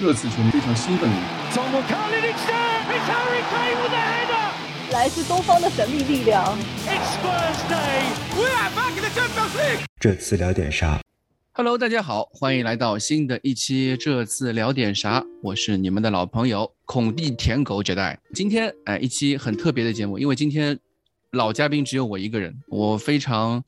热刺球迷非常兴奋。来自东方的神秘力量。这次聊点啥？Hello，大家好，欢迎来到新的一期。这次聊点啥？我是你们的老朋友孔蒂舔狗杰代。今天哎，一期很特别的节目，因为今天老嘉宾只有我一个人，我非常。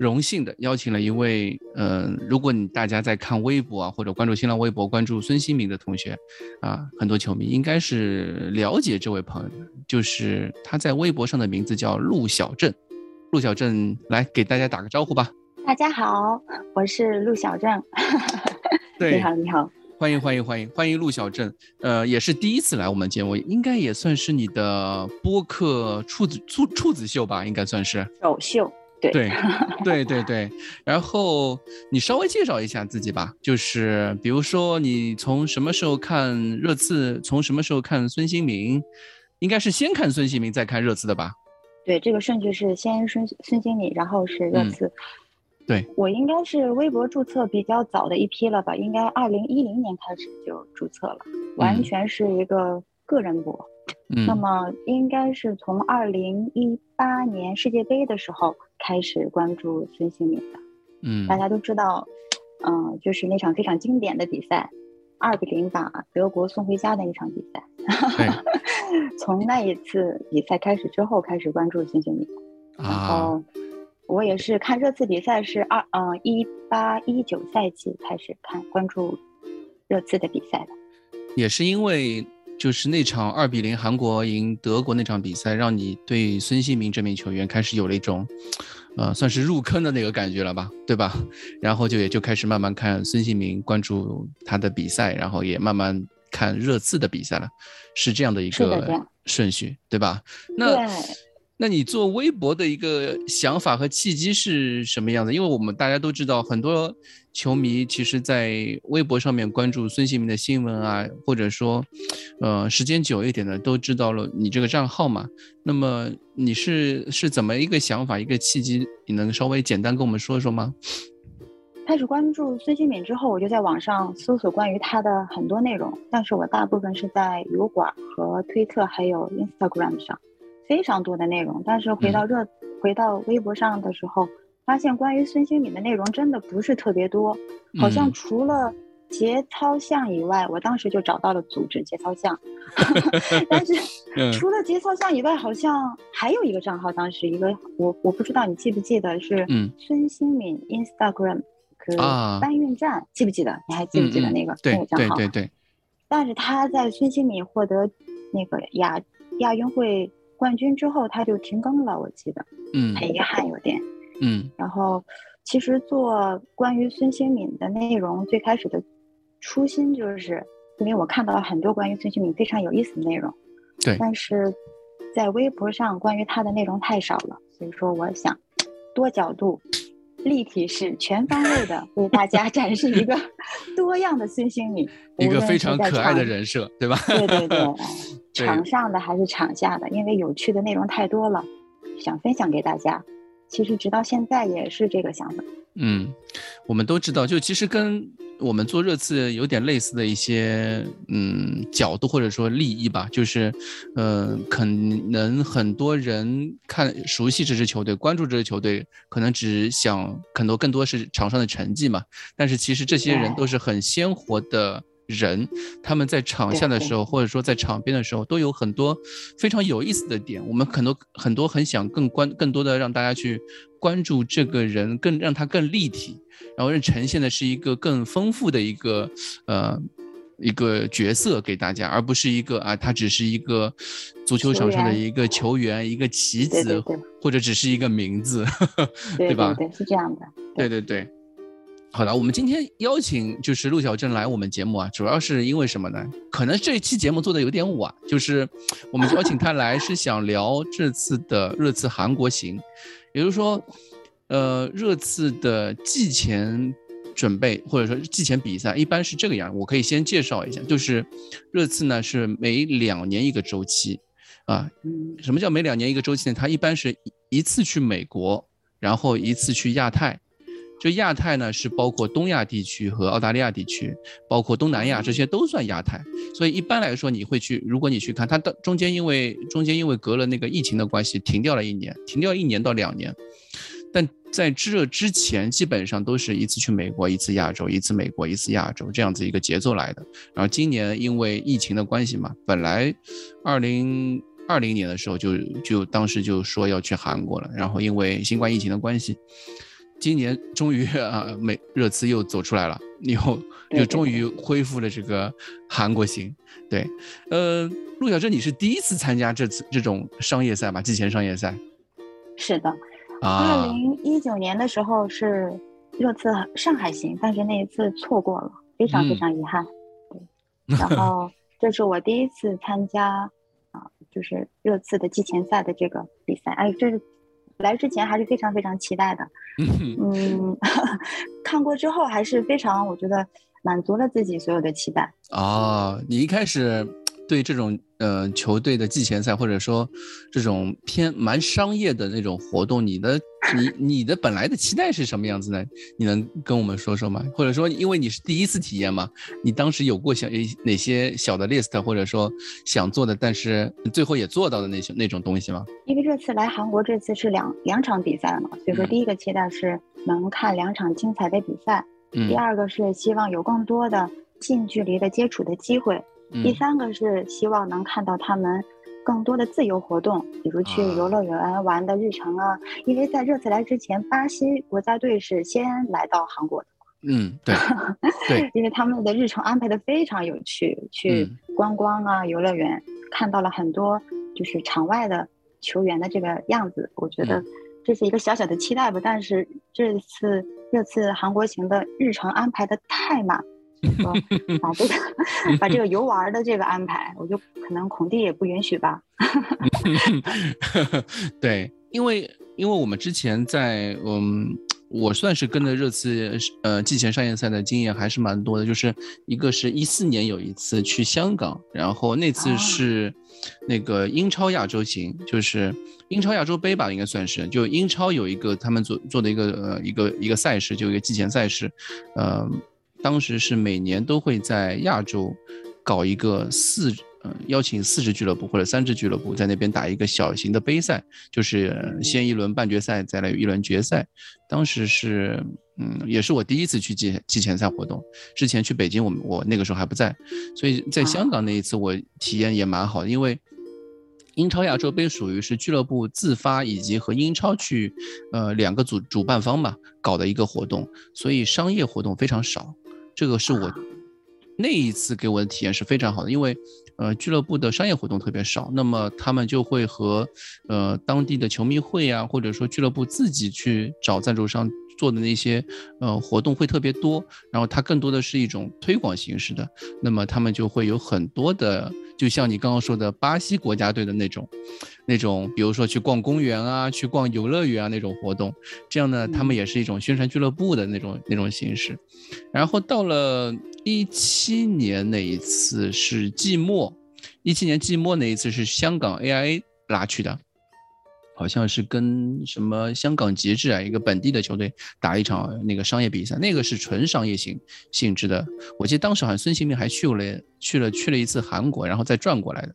荣幸的邀请了一位，呃，如果你大家在看微博啊，或者关注新浪微博、关注孙兴民的同学，啊，很多球迷应该是了解这位朋友的，就是他在微博上的名字叫陆小正。陆小正，来给大家打个招呼吧。大家好，我是陆小正。对，你好，你好，欢迎欢迎欢迎欢迎陆小正，呃，也是第一次来我们节目，应该也算是你的播客处子处处子秀吧，应该算是首秀。对对对对，然后你稍微介绍一下自己吧，就是比如说你从什么时候看热刺，从什么时候看孙兴民，应该是先看孙兴民再看热刺的吧？对，这个顺序是先孙孙兴民，然后是热刺。对，我应该是微博注册比较早的一批了吧？应该二零一零年开始就注册了，完全是一个个人博。那么应该是从二零一八年世界杯的时候开始关注孙兴民的。嗯，大家都知道，嗯，就是那场非常经典的比赛，二比零把德国送回家的那场比赛。从那一次比赛开始之后，开始关注孙兴民。然后我也是看热刺比赛是二嗯一八一九赛季开始看关注热刺的比赛的。也是因为。就是那场二比零韩国赢德国那场比赛，让你对孙兴民这名球员开始有了一种，呃，算是入坑的那个感觉了吧，对吧？然后就也就开始慢慢看孙兴民，关注他的比赛，然后也慢慢看热刺的比赛了，是这样的一个顺序，对吧？那。那你做微博的一个想法和契机是什么样的？因为我们大家都知道，很多球迷其实，在微博上面关注孙兴民的新闻啊，或者说，呃，时间久一点的都知道了你这个账号嘛。那么你是是怎么一个想法，一个契机？你能稍微简单跟我们说说吗？开始关注孙兴敏之后，我就在网上搜索关于他的很多内容，但是我大部分是在油管和推特还有 Instagram 上。非常多的内容，但是回到热，回到微博上的时候，发现关于孙兴敏的内容真的不是特别多，好像除了节操像以外，我当时就找到了组织节操像，但是除了节操像以外，好像还有一个账号，当时一个我我不知道你记不记得是孙兴敏 Instagram 搬运站，记不记得？你还记不记得那个那个账号？对对对。但是他在孙兴敏获得那个亚亚运会。冠军之后他就停更了，我记得，嗯，很遗憾有点，嗯。然后，其实做关于孙兴敏的内容，最开始的初心就是，因为我看到了很多关于孙兴敏非常有意思的内容，对。但是在微博上关于他的内容太少了，所以说我想多角度、立体式、全方位的为大家展示一个 多样的孙兴敏，一个非常可爱的人设，对吧？对对对。场上的还是场下的，因为有趣的内容太多了，想分享给大家。其实直到现在也是这个想法。嗯，我们都知道，就其实跟我们做热刺有点类似的一些嗯角度或者说利益吧，就是呃，可能很多人看熟悉这支球队，关注这支球队，可能只想很多更多是场上的成绩嘛。但是其实这些人都是很鲜活的。人他们在场下的时候，或者说在场边的时候，都有很多非常有意思的点。我们很多很多很想更关更多的让大家去关注这个人，更让他更立体，然后呈现的是一个更丰富的一个呃一个角色给大家，而不是一个啊他只是一个足球场上的一个球员，一个棋子，或者只是一个名字，对吧？对，是这样的。对对对。好的，我们今天邀请就是陆小正来我们节目啊，主要是因为什么呢？可能这一期节目做的有点晚，就是我们邀请他来是想聊这次的热刺韩国行，也就是说，呃，热刺的季前准备或者说季前比赛一般是这个样，我可以先介绍一下，就是热刺呢是每两年一个周期啊，什么叫每两年一个周期呢？它一般是一次去美国，然后一次去亚太。就亚太呢是包括东亚地区和澳大利亚地区，包括东南亚这些都算亚太。所以一般来说，你会去，如果你去看它的中间，因为中间因为隔了那个疫情的关系，停掉了一年，停掉一年到两年。但在这之前，基本上都是一次去美国，一次亚洲，一次美国，一次亚洲这样子一个节奏来的。然后今年因为疫情的关系嘛，本来二零二零年的时候就就当时就说要去韩国了，然后因为新冠疫情的关系，今年终于啊美热刺又走出来了，以后 又终于恢复了这个韩国行。对，呃，陆小珍，你是第一次参加这次这种商业赛吧？季前商业赛？是的。二零一九年的时候是热刺上海行，但是那一次错过了，非常非常遗憾。对，然后这是我第一次参加啊，就是热刺的季前赛的这个比赛。哎，这是来之前还是非常非常期待的。嗯，看过之后还是非常，我觉得满足了自己所有的期待。哦，你一开始。对这种呃球队的季前赛，或者说这种偏蛮商业的那种活动，你的你你的本来的期待是什么样子呢？你能跟我们说说吗？或者说，因为你是第一次体验嘛，你当时有过想哪些小的 list，或者说想做的，但是最后也做到的那些那种东西吗？因为这次来韩国，这次是两两场比赛嘛，所以说第一个期待是能看两场精彩的比赛，嗯第二个是希望有更多的近距离的接触的机会。第三个是希望能看到他们更多的自由活动，比如去游乐园玩的日程啊。因为在热刺来之前，巴西国家队是先来到韩国的。嗯，对，对，因为他们的日程安排的非常有趣，去观光啊，游乐园看到了很多就是场外的球员的这个样子。我觉得这是一个小小的期待吧。但是这次这次韩国行的日程安排的太满。说把这个 把这个游玩的这个安排，我就可能孔蒂也不允许吧。对，因为因为我们之前在嗯。我算是跟着热刺，呃，季前商业赛的经验还是蛮多的。就是一个是一四年有一次去香港，然后那次是那个英超亚洲行，就是英超亚洲杯吧，应该算是。就英超有一个他们做做的一个呃一个一个赛事，就一个季前赛事，呃。当时是每年都会在亚洲搞一个四，呃，邀请四支俱乐部或者三支俱乐部在那边打一个小型的杯赛，就是先一轮半决赛，再来一轮决赛。当时是，嗯，也是我第一次去季季前赛活动。之前去北京，我我那个时候还不在，所以在香港那一次我体验也蛮好的，因为英超亚洲杯属于是俱乐部自发以及和英超去，呃，两个主主办方嘛搞的一个活动，所以商业活动非常少。这个是我那一次给我的体验是非常好的，因为呃俱乐部的商业活动特别少，那么他们就会和呃当地的球迷会啊，或者说俱乐部自己去找赞助商。做的那些呃活动会特别多，然后它更多的是一种推广形式的，那么他们就会有很多的，就像你刚刚说的巴西国家队的那种，那种比如说去逛公园啊，去逛游乐园啊那种活动，这样呢，他们也是一种宣传俱乐部的那种那种形式。然后到了一七年那一次是季末，一七年季末那一次是香港 AIA 拉去的。好像是跟什么香港极致啊，一个本地的球队打一场那个商业比赛，那个是纯商业性性质的。我记得当时好像孙兴民还去了去了去了一次韩国，然后再转过来的。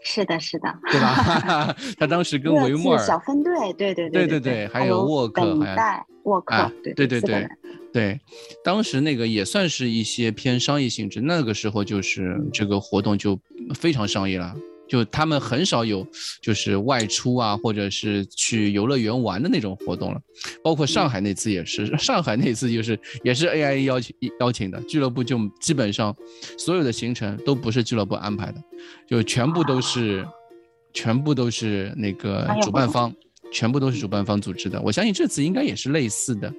是的，是的，对吧？他当时跟维莫尔小分队，对对对对对对，还有沃克，还有沃克，对对对对对，当时那个也算是一些偏商业性质，那个时候就是这个活动就非常商业了。就他们很少有，就是外出啊，或者是去游乐园玩的那种活动了。包括上海那次也是，上海那次就是也是 AIA 邀请邀请的，俱乐部就基本上所有的行程都不是俱乐部安排的，就全部都是，全部都是那个主办方，全部都是主办方组织的。我相信这次应该也是类似的。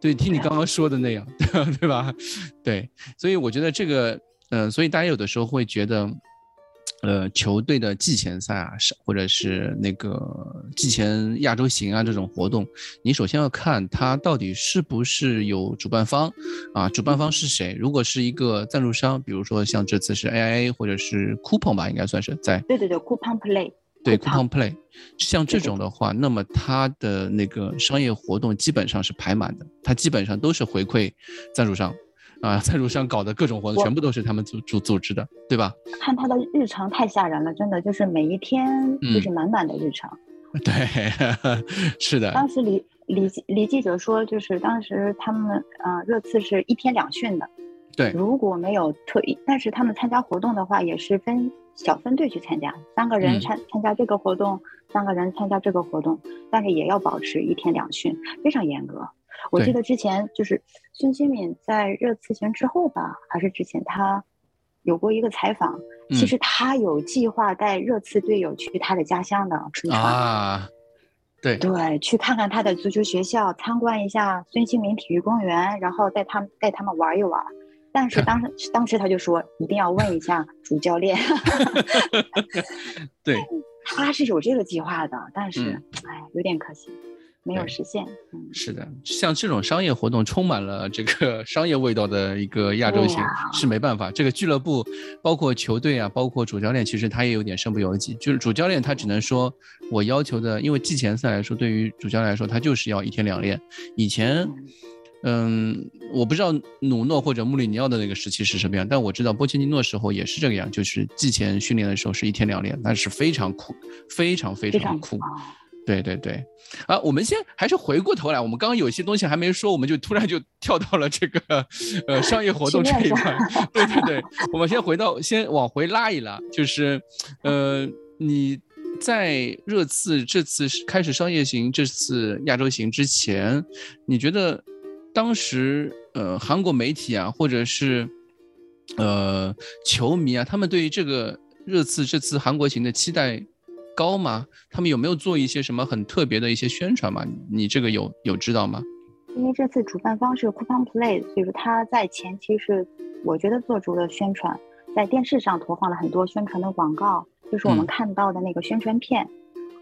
对，听你刚刚说的那样，对吧？对，所以我觉得这个，嗯，所以大家有的时候会觉得。呃，球队的季前赛啊，是或者是那个季前亚洲行啊这种活动，你首先要看它到底是不是有主办方啊，主办方是谁？如果是一个赞助商，比如说像这次是 AIA 或者是 Coupon 吧，应该算是在。对对对，Coupon Play。对 coupon play，像这种的话，那么它的那个商业活动基本上是排满的，它基本上都是回馈赞助商，啊，赞助商搞的各种活动全部都是他们组组组织的，对吧？看他的日常太吓人了，真的就是每一天就是满满的日程。对，是的。当时李李李记者说，就是当时他们呃热刺是一天两训的。对，如果没有特意，但是他们参加活动的话，也是分小分队去参加，三个人参参加这个活动，三个人参加这个活动，但是也要保持一天两训，非常严格。我记得之前就是孙兴敏在热刺前之后吧，还是之前他有过一个采访，其实他有计划带热刺队友去他的家乡的春川啊，对。对，去看看他的足球学校，参观一下孙兴民体育公园，然后带他们带他们玩一玩。但是当时当时他就说一定要问一下主教练，对，他是有这个计划的，但是哎，有点可惜，没有实现。嗯，是的，像这种商业活动充满了这个 商业味道的一个亚洲行是没办法。这个俱乐部包括球队啊，包括主教练，其实他也有点身不由己。就是主教练他只能说我要求的，因为季前赛来说，对于主教练来说，他就是要一天两练。以前。嗯，我不知道努诺或者穆里尼奥的那个时期是什么样，但我知道波切蒂诺时候也是这个样，就是季前训练的时候是一天两练，那是非常苦，非常非常苦。对对对，啊，我们先还是回过头来，我们刚刚有些东西还没说，我们就突然就跳到了这个呃商业活动这一块。对对对，我们先回到先往回拉一拉，就是呃你在热刺这次开始商业行这次亚洲行之前，你觉得？当时，呃，韩国媒体啊，或者是，呃，球迷啊，他们对于这个热刺这次韩国行的期待高吗？他们有没有做一些什么很特别的一些宣传吗？你这个有有知道吗？因为这次主办方是 Coupon Play，所以说他在前期是我觉得做足了宣传，在电视上投放了很多宣传的广告，就是我们看到的那个宣传片，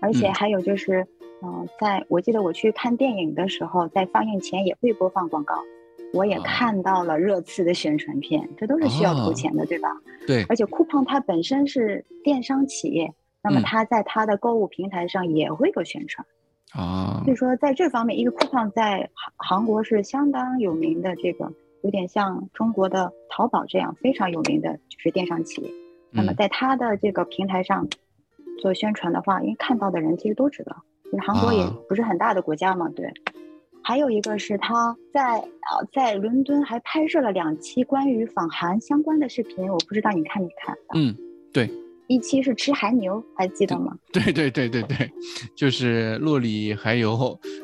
而且还有就是。嗯，在我记得我去看电影的时候，在放映前也会播放广告，我也看到了热刺的宣传片，这都是需要投钱的，对吧？对。而且酷胖它本身是电商企业，那么他在他的购物平台上也会有宣传啊。所以说在这方面，一个酷胖在韩韩国是相当有名的，这个有点像中国的淘宝这样非常有名的就是电商企业。那么在他的这个平台上做宣传的话，因为看到的人其实都知道。韩国也不是很大的国家嘛，对。还有一个是他在啊，在伦敦还拍摄了两期关于访韩相关的视频，我不知道你看没看？嗯，对。一期是吃韩牛，还记得吗？对对对对对，就是洛里，还有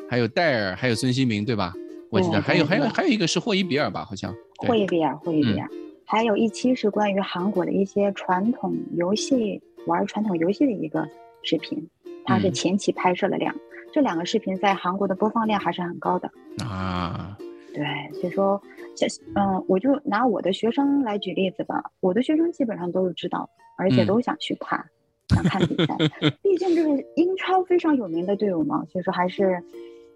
还有戴尔，还有孙兴民，对吧？我记得还有还有还有一个是霍伊比尔吧，好像。霍伊比尔，霍伊比尔。还有一期是关于韩国的一些传统游戏，玩传统游戏的一个视频。它是前期拍摄了两，这两个视频在韩国的播放量还是很高的啊。对，所以说，像嗯，我就拿我的学生来举例子吧。我的学生基本上都是知道，而且都想去看，想看比赛。毕竟这是英超非常有名的队伍嘛，所以说还是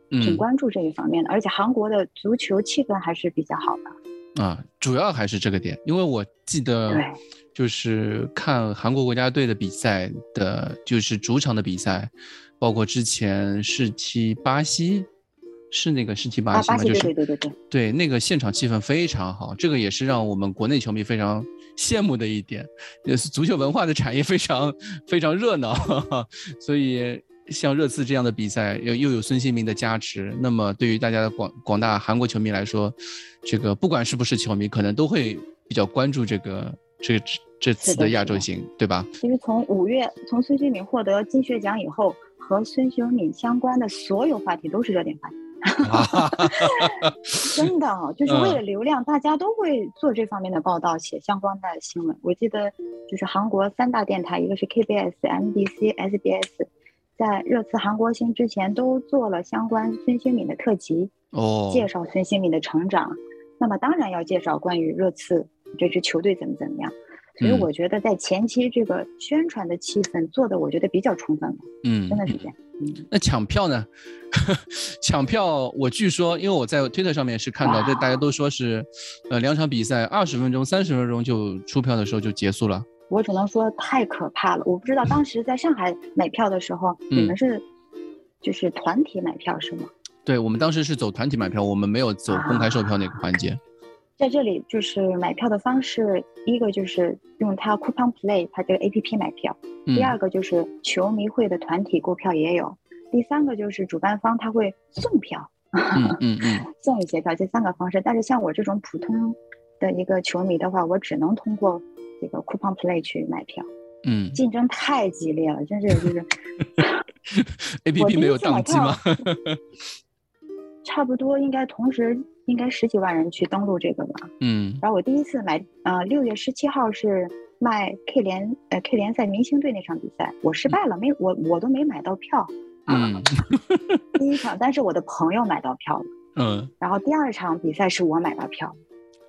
挺关注这一方面的。而且韩国的足球气氛还是比较好的啊，主要还是这个点，因为我记得。就是看韩国国家队的比赛的，就是主场的比赛，包括之前是踢巴西，是那个是踢巴西吗？就是对对对对对，那个现场气氛非常好，这个也是让我们国内球迷非常羡慕的一点，也是足球文化的产业非常非常热闹，所以像热刺这样的比赛又又有孙兴民的加持，那么对于大家的广广大韩国球迷来说，这个不管是不是球迷，可能都会比较关注这个。这这次的亚洲行，对吧？其实从五月，从孙兴民获得金靴奖以后，和孙兴敏相关的所有话题都是热点话题。真的，就是为了流量，大家都会做这方面的报道，写相关的新闻。我记得，就是韩国三大电台，一个是 KBS、MBC、SBS，在热刺韩国行之前都做了相关孙兴敏的特辑，哦，介绍孙兴敏的成长。那么当然要介绍关于热刺。这支球队怎么怎么样？所以我觉得在前期这个宣传的气氛做的，我觉得比较充分了。嗯，真的是这样。嗯，那抢票呢？抢票，我据说，因为我在推特上面是看到，这大家都说是，呃，两场比赛二十分钟、三十分钟就出票的时候就结束了。我只能说太可怕了。我不知道当 时在上海买票的时候，你们是就是团体买票是吗？对我们当时是走团体买票，我们没有走公开售票那个环节。在这里就是买票的方式，一个就是用它 Coupon Play 它这个 A P P 买票，第二个就是球迷会的团体购票也有，第三个就是主办方他会送票，嗯嗯嗯，送一些票，这三个方式。但是像我这种普通的一个球迷的话，我只能通过这个 Coupon Play 去买票。嗯，竞争太激烈了，真是就是。A P P 没有宕机吗？差不多应该同时。应该十几万人去登录这个吧，嗯，然后我第一次买，呃，六月十七号是卖 K 联，呃，K 联赛明星队那场比赛，我失败了，没我我都没买到票，嗯，第一场，但是我的朋友买到票了，嗯，然后第二场比赛是我买到票，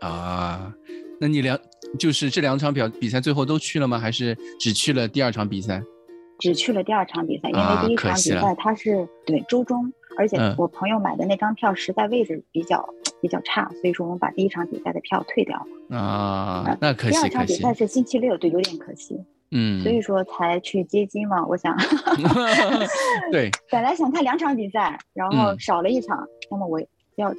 啊，那你两就是这两场表比赛最后都去了吗？还是只去了第二场比赛？只去了第二场比赛，因为第一场比赛它是对周中。而且我朋友买的那张票实在位置比较比较差，所以说我们把第一场比赛的票退掉了啊。那可惜，第二场比赛是星期六，对，有点可惜。嗯，所以说才去接机嘛。我想 对，本来想看两场比赛，然后少了一场，那么我要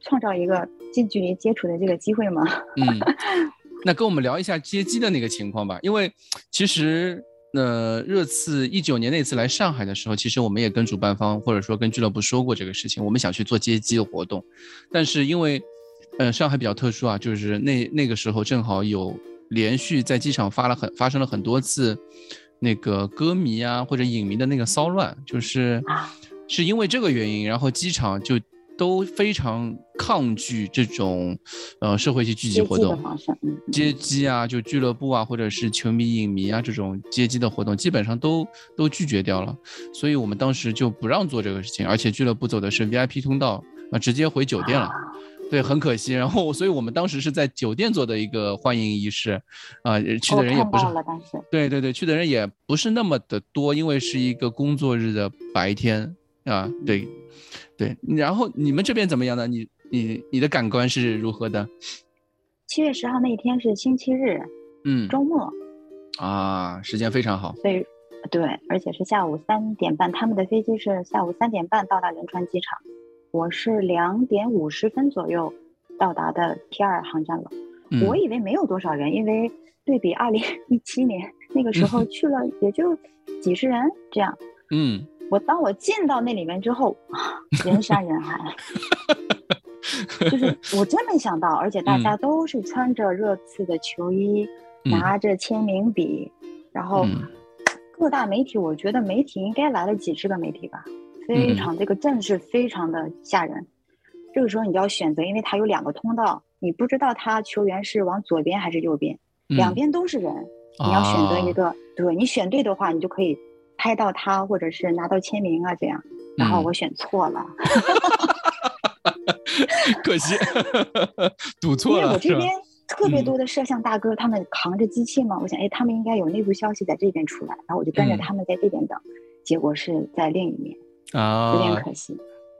创造一个近距离接触的这个机会嘛。嗯，那跟我们聊一下接机的那个情况吧，因为其实。那热刺一九年那次来上海的时候，其实我们也跟主办方或者说跟俱乐部说过这个事情，我们想去做接机的活动，但是因为，呃，上海比较特殊啊，就是那那个时候正好有连续在机场发了很发生了很多次，那个歌迷啊或者影迷的那个骚乱，就是是因为这个原因，然后机场就。都非常抗拒这种，呃，社会性聚集活动，接机啊，就俱乐部啊，或者是球迷、影迷啊这种接机的活动，基本上都都拒绝掉了。所以我们当时就不让做这个事情，而且俱乐部走的是 VIP 通道啊，直接回酒店了。对，很可惜。然后，所以我们当时是在酒店做的一个欢迎仪式，啊，去的人也不是，对对对，去的人也不是那么的多，因为是一个工作日的白天啊，对。对，然后你们这边怎么样呢？你你你的感官是如何的？七月十号那一天是星期日，嗯，周末，啊，时间非常好。所以，对，而且是下午三点半，他们的飞机是下午三点半到达仁川机场，我是两点五十分左右到达的 T 二航站楼。我以为没有多少人，因为对比二零一七年那个时候 去了也就几十人这样。嗯。我当我进到那里面之后，人山人海，就是我真没想到，而且大家都是穿着热刺的球衣，拿着签名笔，然后各大媒体，我觉得媒体应该来了几十个媒体吧，非常这个阵势非常的吓人。这个时候你就要选择，因为它有两个通道，你不知道他球员是往左边还是右边，两边都是人，你要选择一个，对你选对的话，你就可以。拍到他，或者是拿到签名啊，这样，然后我选错了，可惜，赌错了。因为我这边特别多的摄像大哥，他们扛着机器嘛，我想，哎，他们应该有内部消息在这边出来，然后我就跟着他们在这边等，结果是在另一面，啊，有点可惜。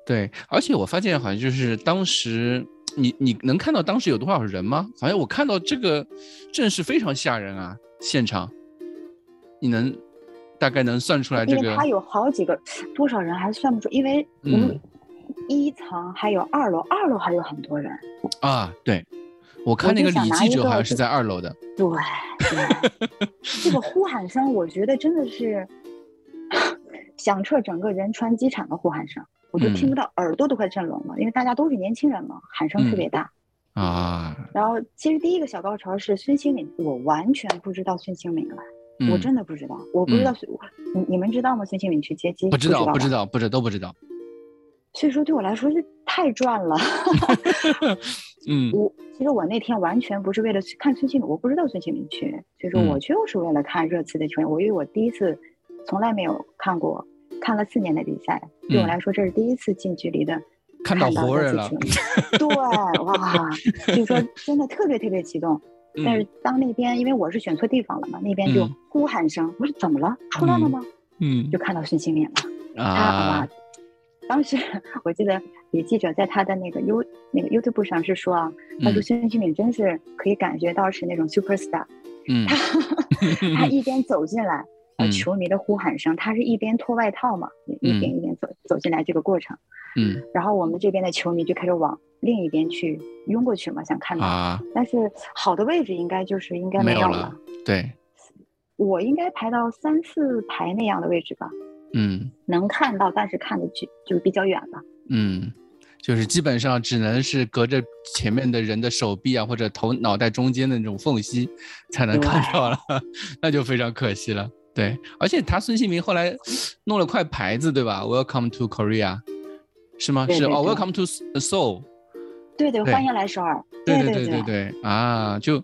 对，而且我发现好像就是当时，你你能看到当时有多少人吗？好像我看到这个阵势非常吓人啊，现场，你能？大概能算出来这个，因为他有好几个，多少人还算不出，因为我们一层还有二楼，二楼还有很多人啊。对，我看那个李记者好像是在二楼的。对，这个呼喊声，我觉得真的是响彻整个仁川机场的呼喊声，我就听不到，耳朵都快震聋了，因为大家都是年轻人嘛，喊声特别大啊。然后其实第一个小高潮是孙兴敏，我完全不知道孙兴敏来。我真的不知道，我不知道，你你们知道吗？孙兴敏去接机，不知道，不知道，不知都不知道。所以说，对我来说是太赚了。嗯，我其实我那天完全不是为了去看孙兴敏，我不知道孙兴敏去，所以说我就是为了看热刺的球员。我因为我第一次，从来没有看过，看了四年的比赛，对我来说这是第一次近距离的看到活人了。对，哇，所以说真的特别特别激动。但是当那边，因为我是选错地方了嘛，那边就呼喊声，我说怎么了？出来了吗？嗯，就看到孙兴敏了。啊，当时 我记得有记者在他的那个 U 那个 YouTube 上是说啊，他说孙兴敏真是可以感觉到是那种 super star，嗯，他 他一边走进来，呃，嗯。球迷的呼喊声，他是一边脱外套嘛，一嗯。边一边走走进来这个过程，嗯。然后我们这边的球迷就开始往另一边去拥过去嘛，想看到，啊，但是好的位置应该就是应该没有了有了，对，我应该排到三四排那样的位置吧，嗯能看到，但是看的就就比较远了。嗯，就是基本上只能是隔着前面的人的手臂啊，或者头脑袋中间的那种缝隙才能看到了，那就非常可惜了。对，而且他孙兴民后来弄了块牌子，对吧？Welcome to Korea，是吗？是哦，Welcome to Seoul。对对，对欢迎来首尔。对对对对对啊，就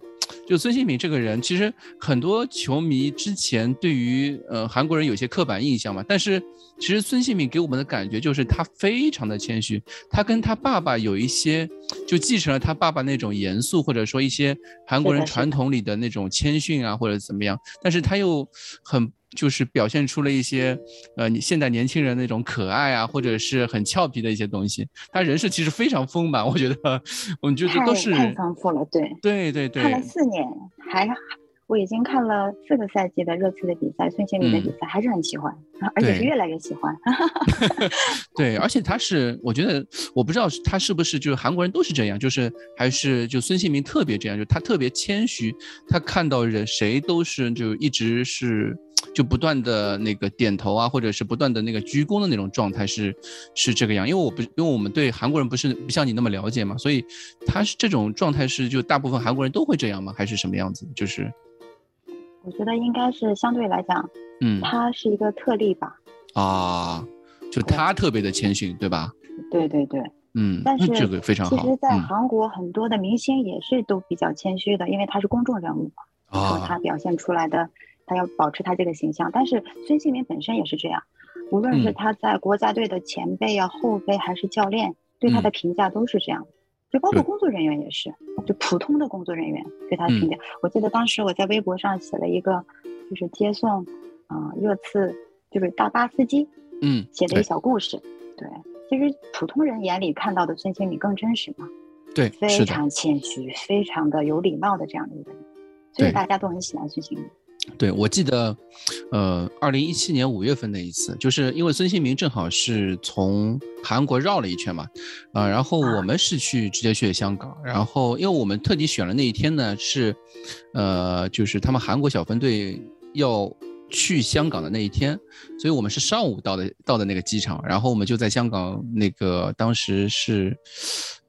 就孙兴民这个人，其实很多球迷之前对于呃韩国人有些刻板印象嘛，但是其实孙兴民给我们的感觉就是他非常的谦虚，他跟他爸爸有一些就继承了他爸爸那种严肃，或者说一些韩国人传统里的那种谦逊啊，或者怎么样，但是他又很。就是表现出了一些，呃，你现代年轻人那种可爱啊，或者是很俏皮的一些东西。他人设其实非常丰满，我觉得，我们觉得都是太丰富了，对，对对对，看了四年，还我已经看了四个赛季的热刺的比赛，孙兴民的比赛还是很喜欢，而且是越来越喜欢。对，而且他是，我觉得我不知道他是不是就是韩国人都是这样，就是还是就孙兴民特别这样，就他特别谦虚，他看到人谁都是就一直是就不断的那个点头啊，或者是不断的那个鞠躬的那种状态是是这个样，因为我不因为我们对韩国人不是不像你那么了解嘛，所以他是这种状态是就大部分韩国人都会这样吗？还是什么样子？就是我觉得应该是相对来讲，嗯他是一个特例吧。啊，就他特别的谦逊，对吧？对对对，嗯，但是那这个非常好。其实，在嗯韩国很多的明星也是都比较谦虚的，因为他是公众人物嘛，然后他啊，表现出来的，他要保持他这个形象。但是孙兴民本身也是这样，无论是嗯他在国家队的前辈啊、后辈，还是教练，对他嗯的评价都是这样。就包括工作人员也是，就普通的工作人员对他的嗯评价。我记得当时我在微博上写了一个，就是接送，啊、热刺就是大巴司机嗯，写的一个小故事。对，其实普通人眼里看到的孙兴民更真实嘛。对，非。常谦虚、非常的有礼貌的这样的一个人，所以大家都很喜欢孙兴民。对，我记得，呃，二零一七年五月份那一次，就是因为孙兴民正好是从韩国绕了一圈嘛，啊、然后我们是去直接去的香港，然后因为我们特地选了那一天呢，是，呃，就是他们韩国小分队要去香港的那一天，所以我们是上午到的到的那个机场，然后我们就在香港那个当时是。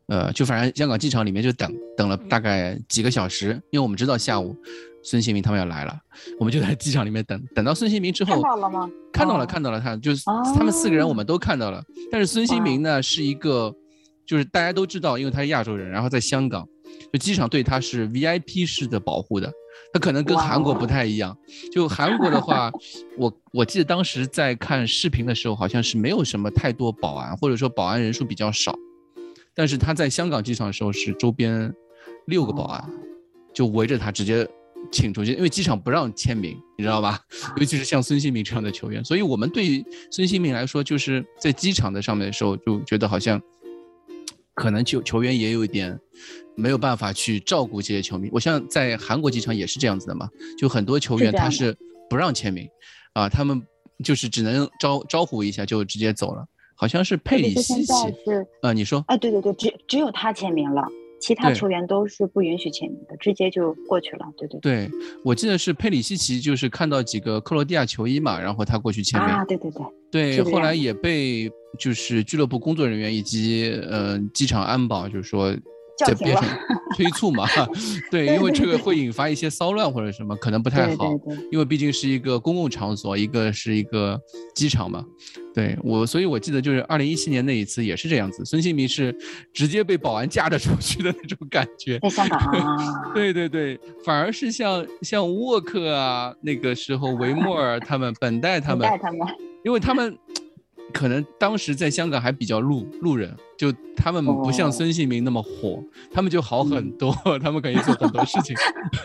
呃，就反正香港机场里面就等等了大概几个小时，因为我们知道下午孙兴民他们要来了，我们就在机场里面等，等到孙兴民之后看到了吗？看到了，哦看到了他，就是他们四个人我们都看到了。但是孙兴民呢是一个，就是大家都知道，因为他是亚洲人，然后在香港，就机场对他是 VIP 式的保护的。他可能跟韩国不太一样，就韩国的话，我我记得当时在看视频的时候，好像是没有什么太多保安，或者说保安人数比较少。但是他在香港机场的时候是周边六个保安，就围着他直接请出去，因为机场不让签名，你知道吧？尤其是像孙兴民这样的球员，所以我们对于孙兴民来说，就是在机场的上面的时候，就觉得好像可能球球员也有一点没有办法去照顾这些球迷。我像在韩国机场也是这样子的嘛，就很多球员他是不让签名啊，他们就是只能招招呼一下就直接走了。好像是佩里西奇啊，你说啊，对对对，只只有他签名了，其他球员都是不允许签名的，直接就过去了。对对对，我记得是佩里西奇，就是看到几个克罗地亚球衣嘛，然后他过去签名。啊，对对对，对，后来也被就是俱乐部工作人员以及呃机场安保，就是说在边上催促嘛。对，对因为这个会引发一些骚乱或者什么，可能不太好。对对，因为毕竟是一个公共场所，一个是一个机场嘛。对我，所以我记得就是二零一七年那一次也是这样子，孙兴民是直接被保安架着出去的那种感觉。在香港啊，对对对，反而是像像沃克啊，那个时候维莫尔他们、本代他们，本代他们，因为他们可能当时在香港还比较路路人，就他们不像哦孙兴民那么火，他们就好很嗯多，他们可以做很多事情。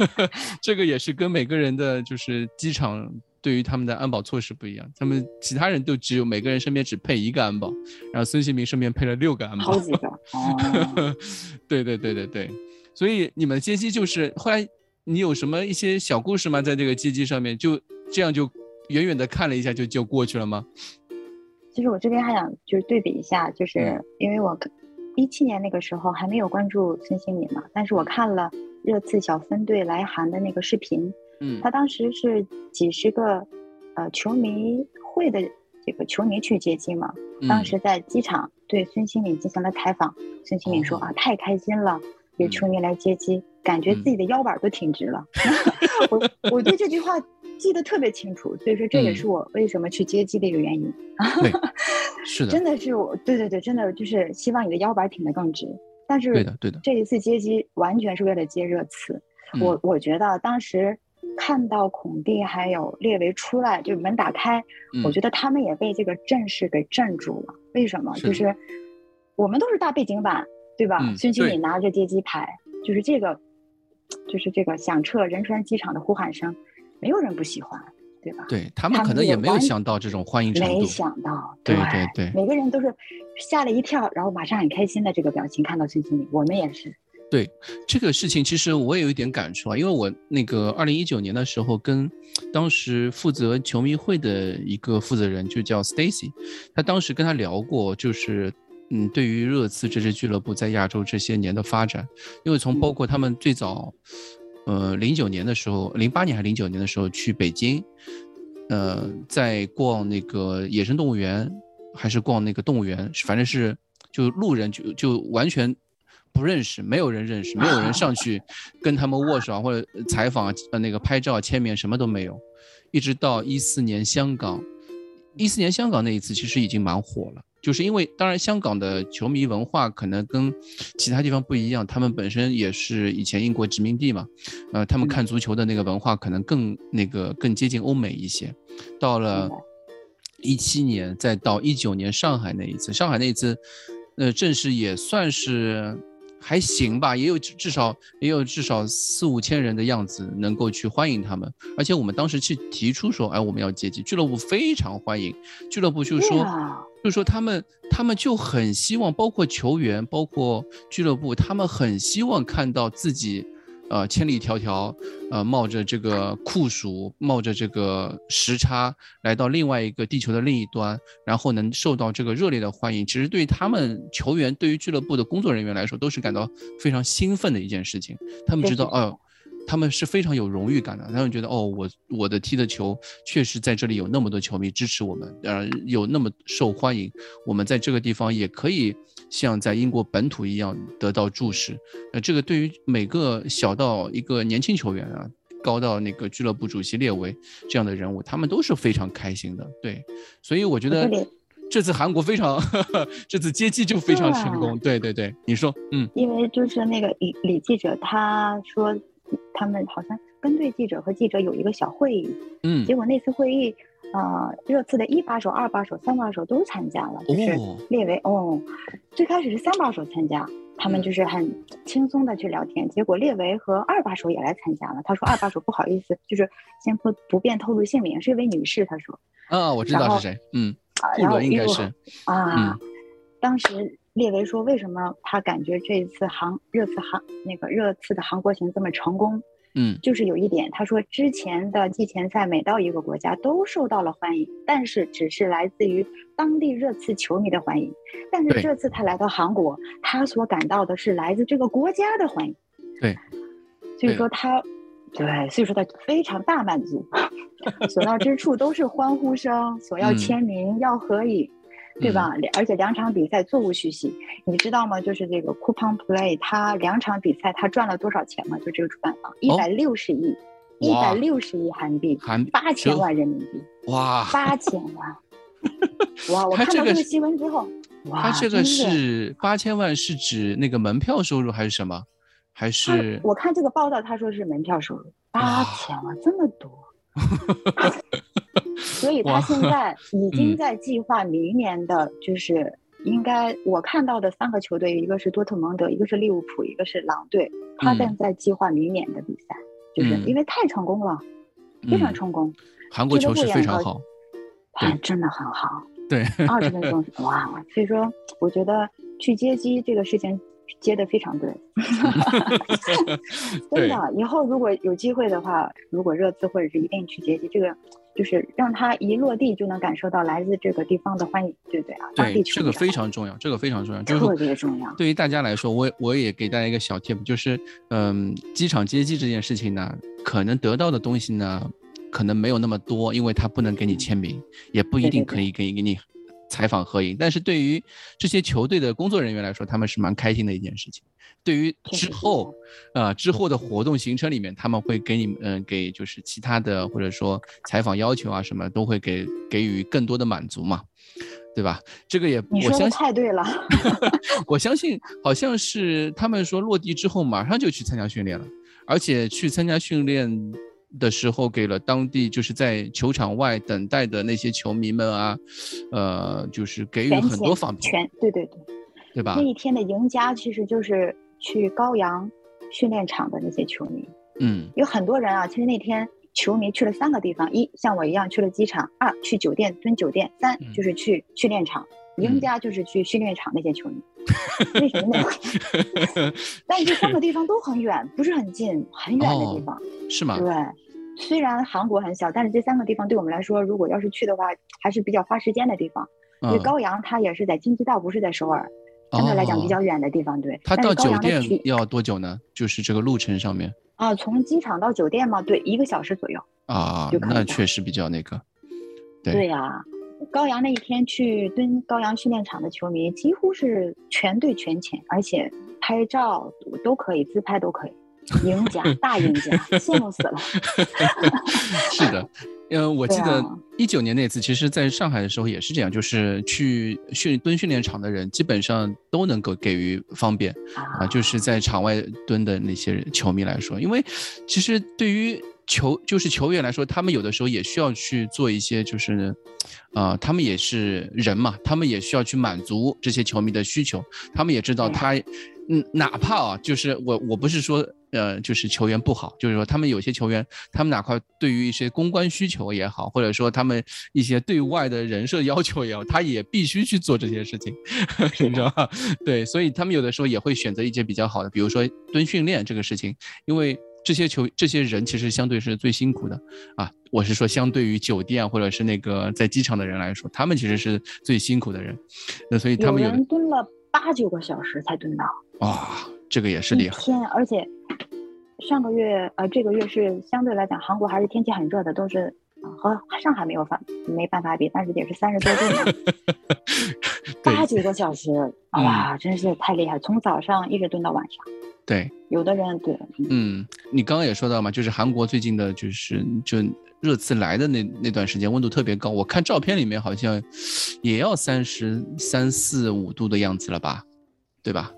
这个也是跟每个人的就是机场对于他们的安保措施不一样，他们其他人都只有每个人身边只配一个安保，然后孙兴民身边配了六个安保好。几个哦，对对对对对，所以你们接机就是后来你有什么一些小故事吗？在这个接机上面，就这样就远远的看了一下就就过去了吗？其实我这边还想就是对比一下，就是因为我一七年那个时候还没有关注孙兴敏嘛，但是我看了热刺小分队来韩的那个视频，嗯，他当时是几十个呃球迷会的这个球迷去接机嘛，当时在机场对孙兴敏进行了采访，孙兴敏说啊太开心了，有球迷来接机。感觉自己的腰板都挺直了，我我对这句话记得特别清楚，所以说这也是我为什么去接机的一个原因。对，是的，真的是我，对对对，真的就是希望你的腰板挺得更直。但是对的对的，这一次接机完全是为了接热刺。我我觉得当时看到孔蒂还有列维出来，就门打开，我觉得他们也被这个阵势给镇住了。为什么？就是我们都是大背景板，对吧？孙兴敏拿着接机牌，就是这个。就是这个响彻仁川机场的呼喊声，没有人不喜欢，对吧？对他们可能也没有想到这种欢迎程度，没想到，对对对，每个人都是吓了一跳，然后马上很开心的这个表情。看到孙经理，我们也是。对这个事情，其实我也有一点感触啊，因为我那个二零一九年的时候，跟当时负责球迷会的一个负责人，就叫 Stacy，他当时跟他聊过，就是。嗯，对于热刺这支俱乐部在亚洲这些年的发展，因为从包括他们最早，呃，零九年的时候，零八年还是零九年的时候去北京，呃，在逛那个野生动物园，还是逛那个动物园，反正是就路人就就完全不认识，没有人认识，没有人上去 跟他们握手或者采访呃那个拍照签名什么都没有，一直到一四年香港，一四年香港那一次其实已经蛮火了。就是因为，当然香港的球迷文化可能跟其他地方不一样，他们本身也是以前英国殖民地嘛，呃，他们看足球的那个文化可能更那个更接近欧美一些。到了一七年，再到一九年上海那一次，上海那一次，呃，正式也算是。还行吧，也有至少也有至少四五千人的样子能够去欢迎他们，而且我们当时去提出说，哎，我们要接机，俱乐部非常欢迎，俱乐部就说，就是说他们他们就很希望，包括球员，包括俱乐部，他们很希望看到自己。呃，千里迢迢，呃，冒着这个酷暑，冒着这个时差，来到另外一个地球的另一端，然后能受到这个热烈的欢迎，其实对于他们球员，对于俱乐部的工作人员来说，都是感到非常兴奋的一件事情。他们知道，哦。他们是非常有荣誉感的，他们觉得哦，我我的踢的球确实在这里有那么多球迷支持我们，呃，有那么受欢迎，我们在这个地方也可以像在英国本土一样得到注视。那这个对于每个小到一个年轻球员啊，高到那个俱乐部主席列维这样的人物，他们都是非常开心的。对，所以我觉得这次韩国非常，这次接机就非常成功。对对对，你说，嗯，因为就是那个李李记者他说。他们好像跟队记者和记者有一个小会议，嗯，结果那次会议，呃，热刺的一把手、二把手、三把手都参加了，就是列为哦，最开始是三把手参加，他们就是很轻松的去聊天，结果列维和二把手也来参加了。他说二把手不好意思，就是先不不便透露姓名，是一位女士。他说啊，我知道是谁，嗯，库伦应该是啊，当时。列维说：“为什么他感觉这一次韩热刺韩那个热刺的韩国行这么成功？嗯，就是有一点，他说之前的季前赛每到一个国家都受到了欢迎，但是只是来自于当地热刺球迷的欢迎。但是这次他来到韩国，他所感到的是来自这个国家的欢迎。对，所以说他，对，所以说他非常大满足，所到之处都是欢呼声，所要签名，要合影。”对吧？而且两场比赛座无虚席，你知道吗？就是这个 Coupon Play，他两场比赛他赚了多少钱吗？就这个主办方一百六十亿，一百六十亿韩币，八千万人民币，哇，八千万，哇！我看到这个新闻之后，他这个是八千万是指那个门票收入还是什么？还是我看这个报道，他说是门票收入八千万，这么多。所以他现在 已经在计划明年的，就是应该我看到的三个球队，一个是多特蒙德，一个是利物浦，一个是狼队。他正在计划明年的比赛，就是因为太成功了，非常成功。韩国球是非常好，真的很好。对，二十分钟哇！所以说，我觉得去接机这个事情接的非常 对，真的。以后如果有机会的话，如果热刺或者是一定去接机，这个就是让他一落地就能感受到来自这个地方的欢迎，对不对啊？对，这个非常重要，这个非常重要，特别重要。对于大家来说，我我也给大家一个小 tip，就是嗯，机场接机这件事情呢，可能得到的东西呢，可能没有那么多，因为他不能给你签名，也不一定可以给给你。采访合影，但是对于这些球队的工作人员来说，他们是蛮开心的一件事情。对于之后，啊之后的活动行程里面，他们会给你们，嗯，给就是其他的或者说采访要求啊什么，都会给给予更多的满足嘛，对吧？这个也我相信太对了，我相信好像是他们说落地之后马上就去参加训练了，而且去参加训练。的时候给了当地就是在球场外等待的那些球迷们啊，呃，就是给予很多方便，全对对对，对吧？那一天的赢家其实就是去高阳训练场的那些球迷，嗯，有很多人啊，其实那天球迷去了三个地方：一像我一样去了机场，二去酒店蹲酒店，三就是去训练场。赢家就是去训练场那些球迷，为什么呢？但是这三个地方都很远，不是很近，很远的地方，是吗？对，虽然韩国很小，但是这三个地方对我们来说，如果要是去的话，还是比较花时间的地方。因为高阳它也是在京畿道，不是在首尔，相对来讲比较远的地方。对，他到酒店要多久呢？就是这个路程上面啊，从机场到酒店嘛，对，一个小时左右啊，那确实比较那个，对呀。高阳那一天去蹲高阳训练场的球迷几乎是全队全潜，而且拍照都可以，自拍都可以，赢家大赢家，羡慕死了。是的，呃，我记得一九年那次，其实在上海的时候也是这样，就是去训蹲训练场的人基本上都能够给予方便啊，就是在场外蹲的那些球迷来说，因为其实对于。球就是球员来说，他们有的时候也需要去做一些，就是，呃，他们也是人嘛，他们也需要去满足这些球迷的需求。他们也知道他，嗯，哪怕啊，就是我我不是说，呃，就是球员不好，就是说他们有些球员，他们哪怕对于一些公关需求也好，或者说他们一些对外的人设要求也好，他也必须去做这些事情，你知道吧？对，所以他们有的时候也会选择一些比较好的，比如说蹲训练这个事情，因为。这些球这些人其实相对是最辛苦的啊！我是说，相对于酒店或者是那个在机场的人来说，他们其实是最辛苦的人。那所以他们有人蹲了八九个小时才蹲到。哇，这个也是厉害。天，而且上个月呃，这个月是相对来讲，韩国还是天气很热的，都是和上海没有法没办法比，但是也是三十多度嘛。八九个小时，哇，真是太厉害！从早上一直蹲到晚上。对，有的人对，嗯，你刚刚也说到嘛，就是韩国最近的，就是就热刺来的那那段时间，温度特别高。我看照片里面好像也要三十三四五度的样子了吧，对吧？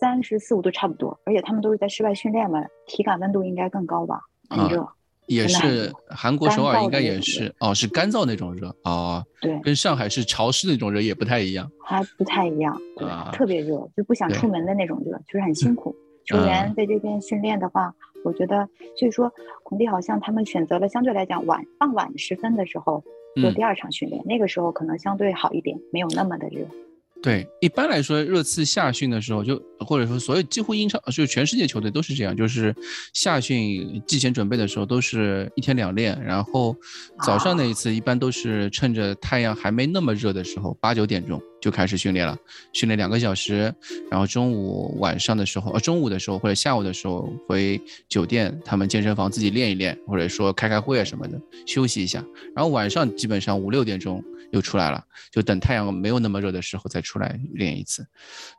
三十四五度差不多，而且他们都是在室外训练嘛，体感温度应该更高吧？很热，也是韩国首尔应该也是哦，是干燥那种热哦，对，跟上海是潮湿那种热也不太一样，还不太一样，对，特别热，就不想出门的那种热，就是很辛苦。球员在这边训练的话，我觉得，所以说孔蒂好像他们选择了相对来讲晚傍晚时分的时候做第二场训练，那个时候可能相对好一点，没有那么的热。对，一般来说，热刺夏训的时候，就或者说所有几乎英超，就全世界球队都是这样，就是夏训季前准备的时候都是一天两练，然后早上那一次一般都是趁着太阳还没那么热的时候，八九点钟就开始训练了，训练两个小时，然后中午晚上的时候，呃中午的时候或者下午的时候回酒店，他们健身房自己练一练，或者说开开会啊什么的，休息一下，然后晚上基本上五六点钟。又出来了，就等太阳没有那么热的时候再出来练一次，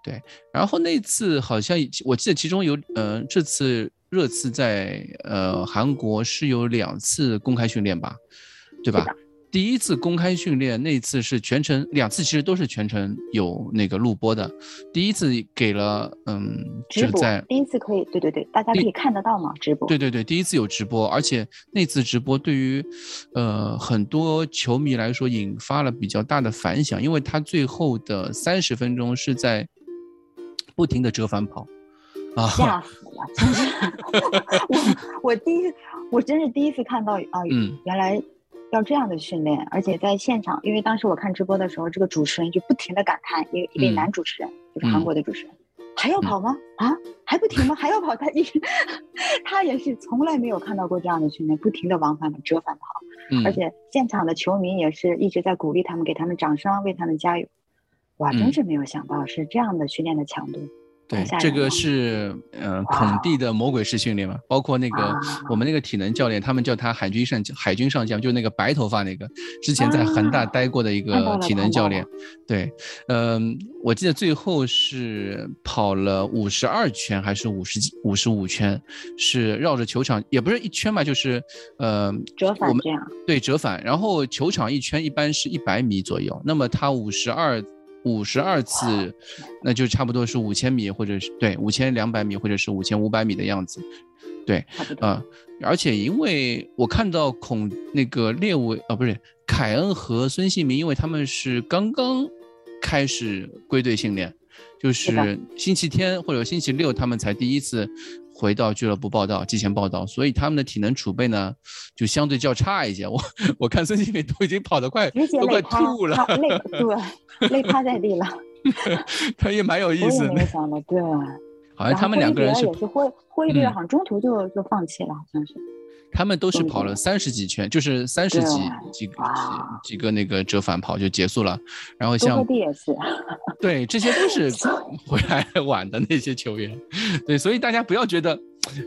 对。然后那次好像我记得其中有，呃，这次热刺在呃韩国是有两次公开训练吧，对吧？第一次公开训练那次是全程，两次其实都是全程有那个录播的。第一次给了，嗯，直播。第一次可以，对对对，大家可以看得到吗？直播。对对对，第一次有直播，而且那次直播对于，呃，很多球迷来说引发了比较大的反响，因为他最后的三十分钟是在不停的折返跑，啊，吓死了！真是，我我第一，我真是第一次看到啊，嗯，原来。要这样的训练，而且在现场，因为当时我看直播的时候，这个主持人就不停的感叹，一一位男主持人，就是韩国的主持人，还要跑吗？啊，还不停吗？还要跑？他一直，他也是从来没有看到过这样的训练，不停的往返折返跑，嗯，而且现场的球迷也是一直在鼓励他们，给他们掌声，为他们加油。哇，真是没有想到是这样的训练的强度。对，这个是呃孔蒂的魔鬼式训练嘛，包括那个我们那个体能教练，他们叫他海军上海军上将，就是那个白头发那个，之前在恒大待过的一个体能教练。对，嗯，我记得最后是跑了五十二圈还是五十几五十五圈，是绕着球场，也不是一圈吧，就是呃折返这样。对，折返，然后球场一圈一般是一百米左右，那么他五十二。五十二次，那就差不多是五千米，或者是对五千两百米，或者是五千五百米的样子，对，啊，而且因为我看到孔那个列维啊，不是凯恩和孙兴民，因为他们是刚刚开始归队训练，就是星期天或者星期六他们才第一次。回到俱乐部报道，提前报道，所以他们的体能储备呢，就相对较差一些。我我看孙兴慜都已经跑得快，都快吐了，累对，累趴在地了。他也蛮有意思的，对。好像他们两个人是也是霍霍伊比尔，好像中途就就放弃了，好像是。他们都是跑了三十几圈，就是三十几几个几几个那个折返跑就结束了。然后像也是，对，这些都是 回来 晚的那些球员。对，所以大家不要觉得。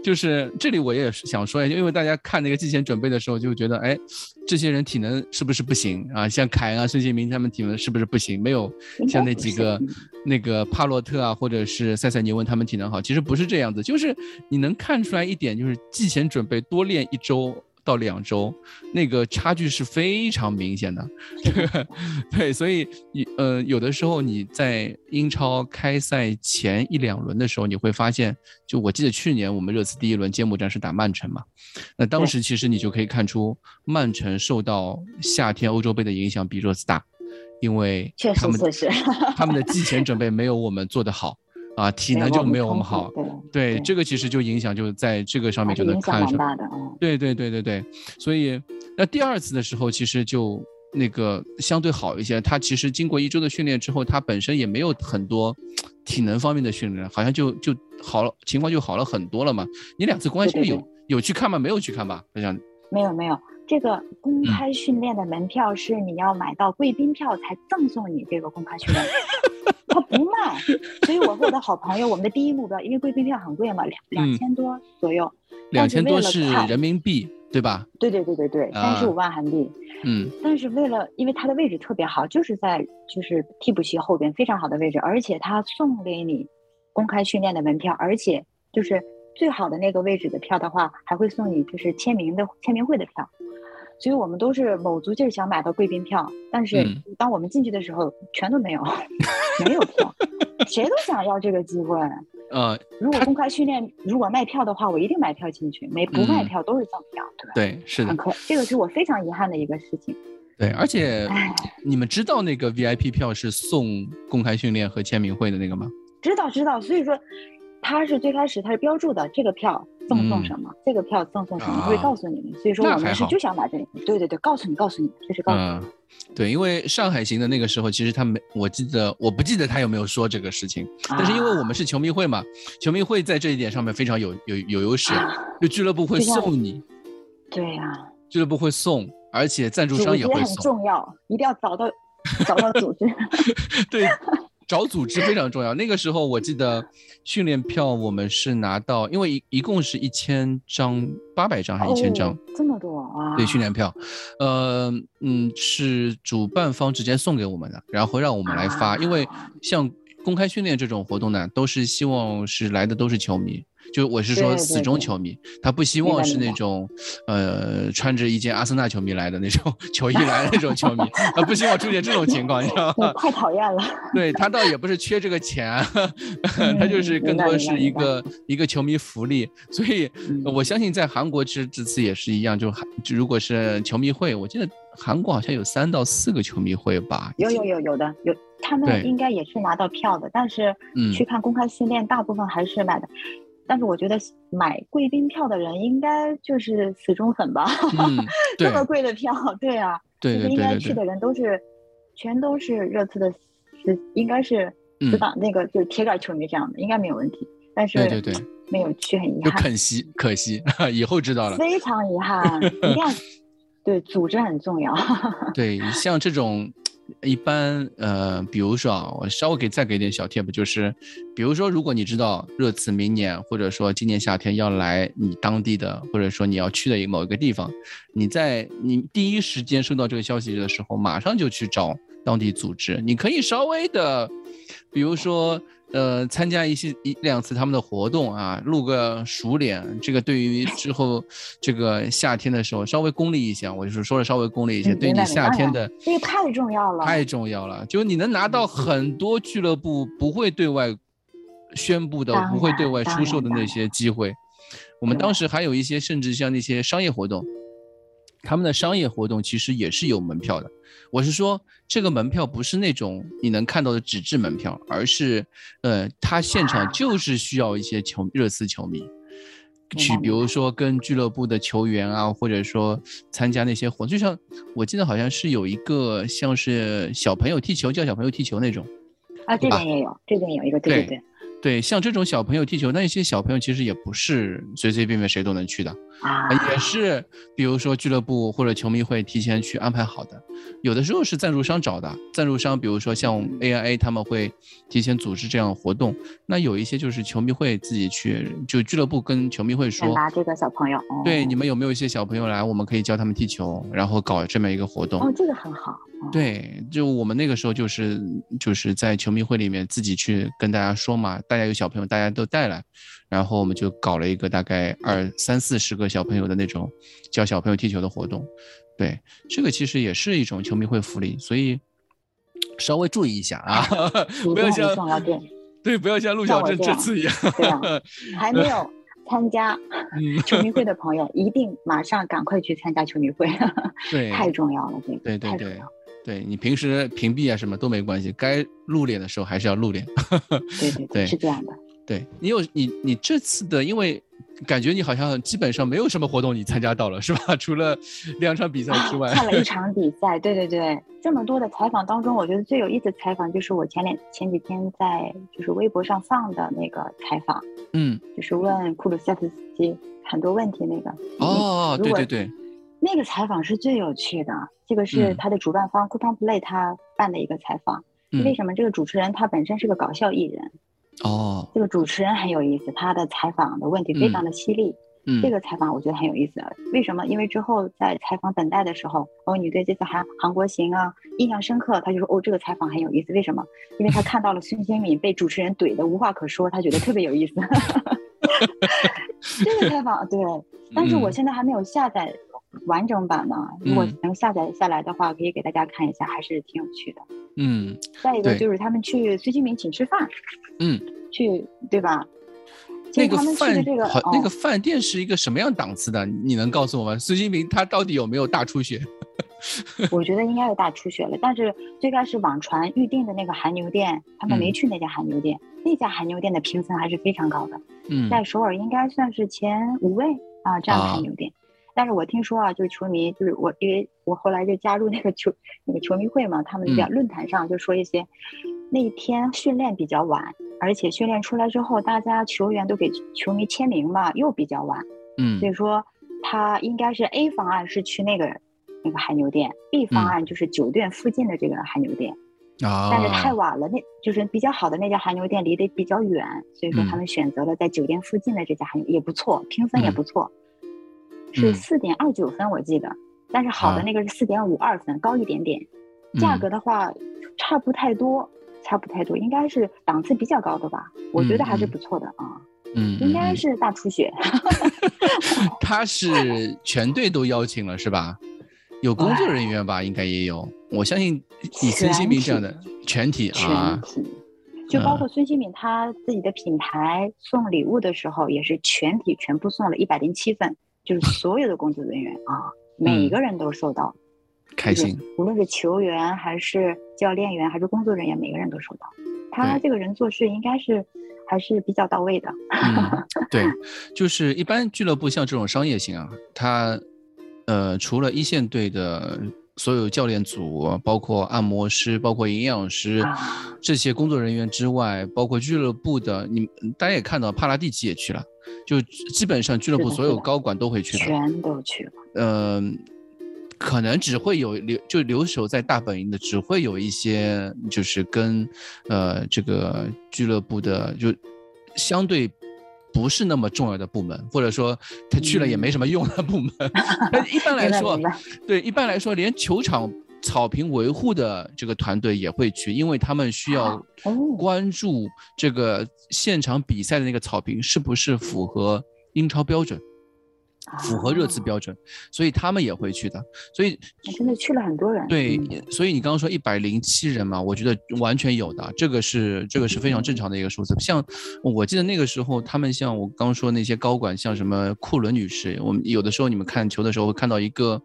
就是这里，我也是想说一下，因为大家看那个季前准备的时候，就觉得，哎，这些人体能是不是不行啊？像凯恩啊、孙兴民他们体能是不是不行？没有像那几个那个帕洛特啊，或者是塞塞尼文他们体能好。其实不是这样子，就是你能看出来一点，就是季前准备多练一周。到两周，那个差距是非常明显的。对，所以你呃，有的时候你在英超开赛前一两轮的时候，你会发现，就我记得去年我们热刺第一轮揭幕战是打曼城嘛，那当时其实你就可以看出曼城受到夏天欧洲杯的影响比热刺大，因为他们他们的季前准备没有我们做得好。啊，体能就没有我们好，对这个其实就影响就在这个上面就能看出来，对对对对对，所以那第二次的时候其实就那个相对好一些，他其实经过一周的训练之后，他本身也没有很多体能方面的训练，好像就就好了，情况就好了很多了嘛。你两次公开训练有有去看吗？没有去看吧？好像没有没有，这个公开训练的门票是你要买到贵宾票才赠送你这个公开训练。他不卖，所以我和我的好朋友，我们的第一目标，因为贵宾票很贵嘛，两两千多左右，两千多是人民币，对吧？对对对对对，三十五万韩币。嗯，但是为了，因为它的位置特别好，就是在就是替补席后边非常好的位置，而且他送给你公开训练的门票，而且就是最好的那个位置的票的话，还会送你就是签名的签名会的票。所以我们都是卯足劲儿想买到贵宾票，但是当我们进去的时候，全都没有，没有票。谁都想要这个机会。呃，如果公开训练，如果卖票的话，我一定买票进去；没不卖票都是赠票，对吧？对，是的。这个是我非常遗憾的一个事情。对，而且你们知道那个 VIP 票是送公开训练和签名会的那个吗？知道，知道。所以说，他是最开始他是标注的这个票。赠送什么？这个票赠送什么？会告诉你们。所以说我们是就想买这个。对对对，告诉你，告诉你，就是告诉你。对，因为上海行的那个时候，其实他没，我记得我不记得他有没有说这个事情。但是因为我们是球迷会嘛，球迷会在这一点上面非常有有有优势，就俱乐部会送你。对呀。俱乐部会送，而且赞助商也会送。很重要，一定要找到找到组织。对。找组织非常重要。那个时候我记得训练票我们是拿到，因为一一共是一千张，八百张还是一千张？这么多啊！对，训练票，呃，嗯，是主办方直接送给我们的，然后让我们来发。因为像公开训练这种活动呢，都是希望是来的都是球迷。就我是说死忠球迷，他不希望是那种，呃，穿着一件阿森纳球迷来的那种 球衣来的那种球迷，他不希望出现这种情况，你知道吗？太讨厌了。对他倒也不是缺这个钱，他就是更多是一个一个球迷福利。所以我相信在韩国其实这次也是一样，就韩如果是球迷会，我记得韩国好像有三到四个球迷会吧？有有有有的有，他们应该也是拿到票的，但是去看公开训练，大部分还是买的。但是我觉得买贵宾票的人应该就是死忠粉吧？嗯，这么贵的票，对啊，对对对，应该去的人都是，全都是热刺的，死应该是嗯死党那个就是铁杆球迷这样的，应该没有问题。但是对对对，没有去，很遗就憾，可惜可惜，以后知道了。非常遗憾。一定要 对组织很重要。对，像这种一般呃，比如说啊，我稍微给再给点小 tip，就是比如说，如果你知道热刺明年或者说今年夏天要来你当地的，或者说你要去的某一个地方，你在你第一时间收到这个消息的时候，马上就去找当地组织，你可以稍微的，比如说。呃，参加一些一两次他们的活动啊，露个熟脸，这个对于之后这个夏天的时候稍微功利一些，我就是说的稍微功利一些，嗯对你夏天的这个太重要了。太重要了，就你能拿到很多俱乐部不会对外宣布的、不会对外出售的那些机会。我们当时还有一些，甚至像那些商业活动，他们的商业活动其实也是有门票的。我是说，这个门票不是那种你能看到的纸质门票，而是，呃，他现场就是需要一些球热刺球迷。去，比如说跟俱乐部的球员啊，或者说参加那些活动，就像我记得好像是有一个像是小朋友踢球，叫小朋友踢球那种，啊，这边也有，这边有一个，对对对对，像这种小朋友踢球，那一些小朋友其实也不是随随便便谁都能去的，啊，呃也是比如说俱乐部或者球迷会提前去安排好的，有的时候是赞助商找的，赞助商比如说像 AIA 他们会提前组织这样的活动，那有一些就是球迷会自己去，就俱乐部跟球迷会说，选拔这个小朋友。哦对，你们有没有一些小朋友来，我们可以教他们踢球，然后搞这么一个活动。哦，这个很好。哦，对，就我们那个时候就是就是在球迷会里面自己去跟大家说嘛，大家有小朋友，大家都带来，然后我们就搞了一个大概二三四十个小朋友的那种教小朋友踢球的活动。对，这个其实也是一种球迷会福利，所以稍微注意一下啊，不要像动很重要，对对，不要像陆小正这这次一样。对啊，还没有参加 嗯，球迷会的朋友，一定马上赶快去参加球迷会，对，太重要了，这个对对对。对你平时屏蔽啊什么都没关系，该露脸的时候还是要露脸。对对 对是这样的。对你有你你这次的，因为感觉你好像基本上没有什么活动你参加到了，是吧？除了两场比赛之外，看了一场比赛，对对对，这么多的采访当中，我觉得最有意思的采访就是我前两前几天在就是微博上放的那个采访，嗯，就是问库鲁塞夫斯基很多问题那个。哦，对对对，那个采访是最有趣的，这个是嗯他的主办方 Coupon Play 他办的一个采访。嗯为什么这个主持人他本身是个搞笑艺人？哦，这个主持人很有意思，他的采访的问题非常的犀利。嗯，这个采访我觉得很有意思。为什么？因为之后在采访等待的时候，哦，你对这次韩韩国行啊印象深刻，他就说哦，这个采访很有意思。为什么？因为他看到了孙兴敏被主持人怼的无话可说，他觉得特别有意思。这个采访对，但是我嗯现在还没有下载完整版嘛。如果嗯能下载下来的话，可以给大家看一下，还是挺有趣的。嗯再一个就是他们去孙兴民请吃饭，嗯，去对吧？那个饭个好，那个哦饭店是一个什么样档次的？你能告诉我吗？孙兴民他到底有没有大出血？我觉得应该有大出血了。但是最开始网传预定的那个韩牛店，他们没嗯去那家韩牛店，那家韩牛店的评分还是非常高的，嗯在首尔应该算是前五位啊这样的啊韩牛店。但是我听说啊，就是球迷，就是我，因为我后来就加入那个球那个球迷会嘛，他们在嗯。论坛上就说一些，那一天训练比较晚，而且训练出来之后，大家球员都给球迷签名嘛，又比较晚，嗯。所以说他应该是 A 方案是去那个那个海牛店，B 方嗯。案就是酒店附近的这个海牛店，啊，但是太晚了，那就是比较好的那家韩牛店离得比较远，所以说他嗯们选择了在酒店附近的这家韩牛也不错，评分也嗯。不错，是嗯。四点二九分我记得，但是好的啊。那个是四点五二分，高一点点，价嗯。格的话差不太多。差不太多，应该是档次比较高的吧，我觉得还是不错的啊，嗯，应该是大出血，他是全队都邀请了是吧？有工作人员吧，应该也有。我相信以孙兴民这样的全体全啊，体，就包括孙兴敏他自己的品牌送礼物的时候，也是全体全部送了一百零七份，就是所有的工作人员啊，每个人都受到，就是开心。无论是球员还是教练员还是工作人员，每个人都收到。他这个人做事应该是还是比较到位的。嗯，对，就是一般俱乐部像这种商业型啊，他呃除了一线队的所有教练组，包括按摩师，包括营养师这些工作人员之外，包括俱乐部的，你大家也看到，帕拉蒂奇也去了，就基本上俱乐部所有高管都会去的，全都去了。嗯，可能只会有留就留守在大本营的，只会有一些就是跟呃这个俱乐部的就相对。不是那么重要的部门，或者说他去了也没什么用的部门。一般来说，对一般来说，连球场草坪维护的这个团队也会去，因为他们需要关注这个现场比赛的那个草坪是不是符合英超标准。符合热刺标准，所以他们也会去的。所以真的去了很多人。对，所以你刚刚说一百零七人嘛，我觉得完全有的，这个是这个是非常正常的一个数字。像我记得那个时候，他们像我刚说那些高管，像什么库伦女士，我们有的时候你们看球的时候会看到一个，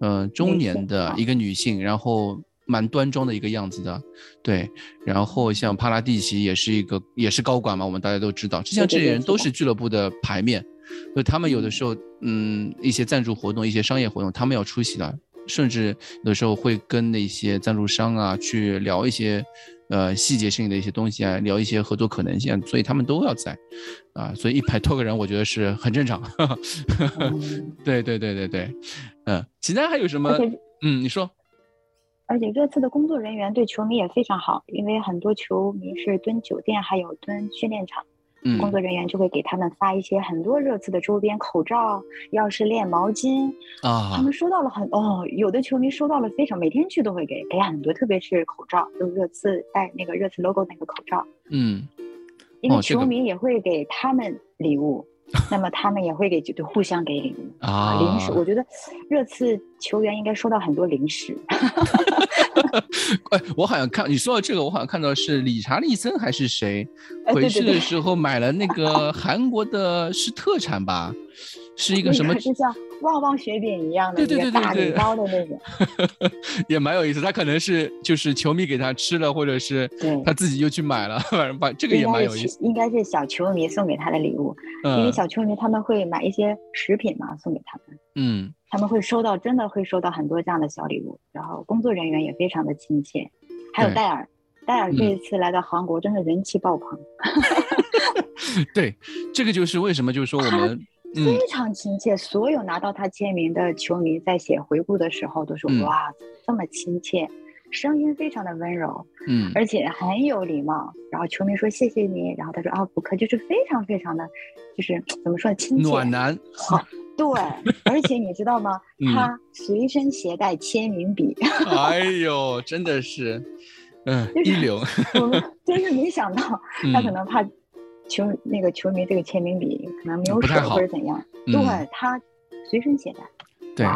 呃，中年的一个女性，然后蛮端庄的一个样子的，对。然后像帕拉蒂奇也是一个也是高管嘛，我们大家都知道，就像这些人都是俱乐部的牌面。所以他们有的时候，嗯，一些赞助活动、一些商业活动，他们要出席的，甚至有的时候会跟那些赞助商啊去聊一些，呃，细节性的一些东西啊，聊一些合作可能性，所以他们都要在，啊，所以一百多个人，我觉得是很正常。对对对对对，嗯，其他还有什么？嗯，你说。而且热刺的工作人员对球迷也非常好，因为很多球迷是蹲酒店，还有蹲训练场。工作人员就会给他们发一些很多热刺的周边，口罩、钥匙链、毛巾啊。他们收到了很哦，有的球迷收到了非常，每天去都会给给很多，特别是口罩，就热刺带那个热刺 logo 那个口罩。嗯，因为球迷也会给他们礼物。那么他们也会给，就互相给礼物啊，零食。我觉得热刺球员应该收到很多零食。哎，我好像看你说到这个，我好像看到是理查利森还是谁回去的时候买了那个韩国的是特产吧。是一个什么？就像旺旺雪饼一样的对大礼包的那种，也蛮有意思。他可能是就是球迷给他吃了，或者是他自己又去买了，反正把这个也蛮有意思。应该是小球迷送给他的礼物，因为小球迷他们会买一些食品嘛，送给他们。嗯，他们会收到，真的会收到很多这样的小礼物。然后工作人员也非常的亲切，还有戴尔，戴尔这一次来到韩国，真的人气爆棚。对，这个就是为什么，就是说我们。非常亲切，所有拿到他签名的球迷在写回顾的时候都说：“哇，这么亲切，声音非常的温柔，嗯，而且很有礼貌。”然后球迷说：“谢谢你。”然后他说：“啊，不客气。”就是非常非常的，就是怎么说呢，亲切暖男。好，对，而且你知道吗？他随身携带签名笔。哎呦，真的是，嗯，一流。我们 真是没想到，他可能怕。球那个球迷这个签名笔可能没有水或者怎样，对他随身携带。对，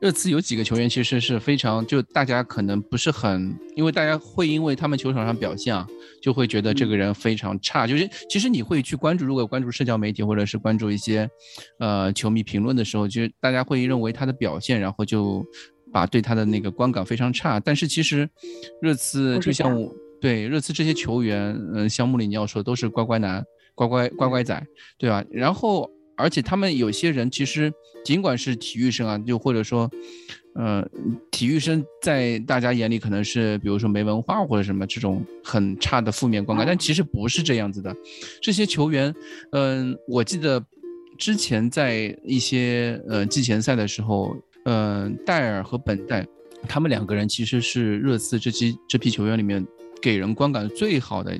热刺有几个球员其实是非常，就大家可能不是很，因为大家会因为他们球场上表现啊，就会觉得这个人非常差。就是其实你会去关注，如果关注社交媒体或者是关注一些呃球迷评论的时候，就大家会认为他的表现，然后就把对他的那个观感非常差。但是其实热刺就像我。对热刺这些球员，嗯，像穆里尼奥说都是乖乖男、乖乖乖乖仔，对吧？然后，而且他们有些人其实尽管是体育生啊，就或者说，呃，体育生在大家眼里可能是比如说没文化或者什么这种很差的负面观感，但其实不是这样子的。这些球员，嗯，我记得之前在一些呃季前赛的时候，嗯，戴尔和本代他们两个人其实是热刺这批这批球员里面。给人观感最好的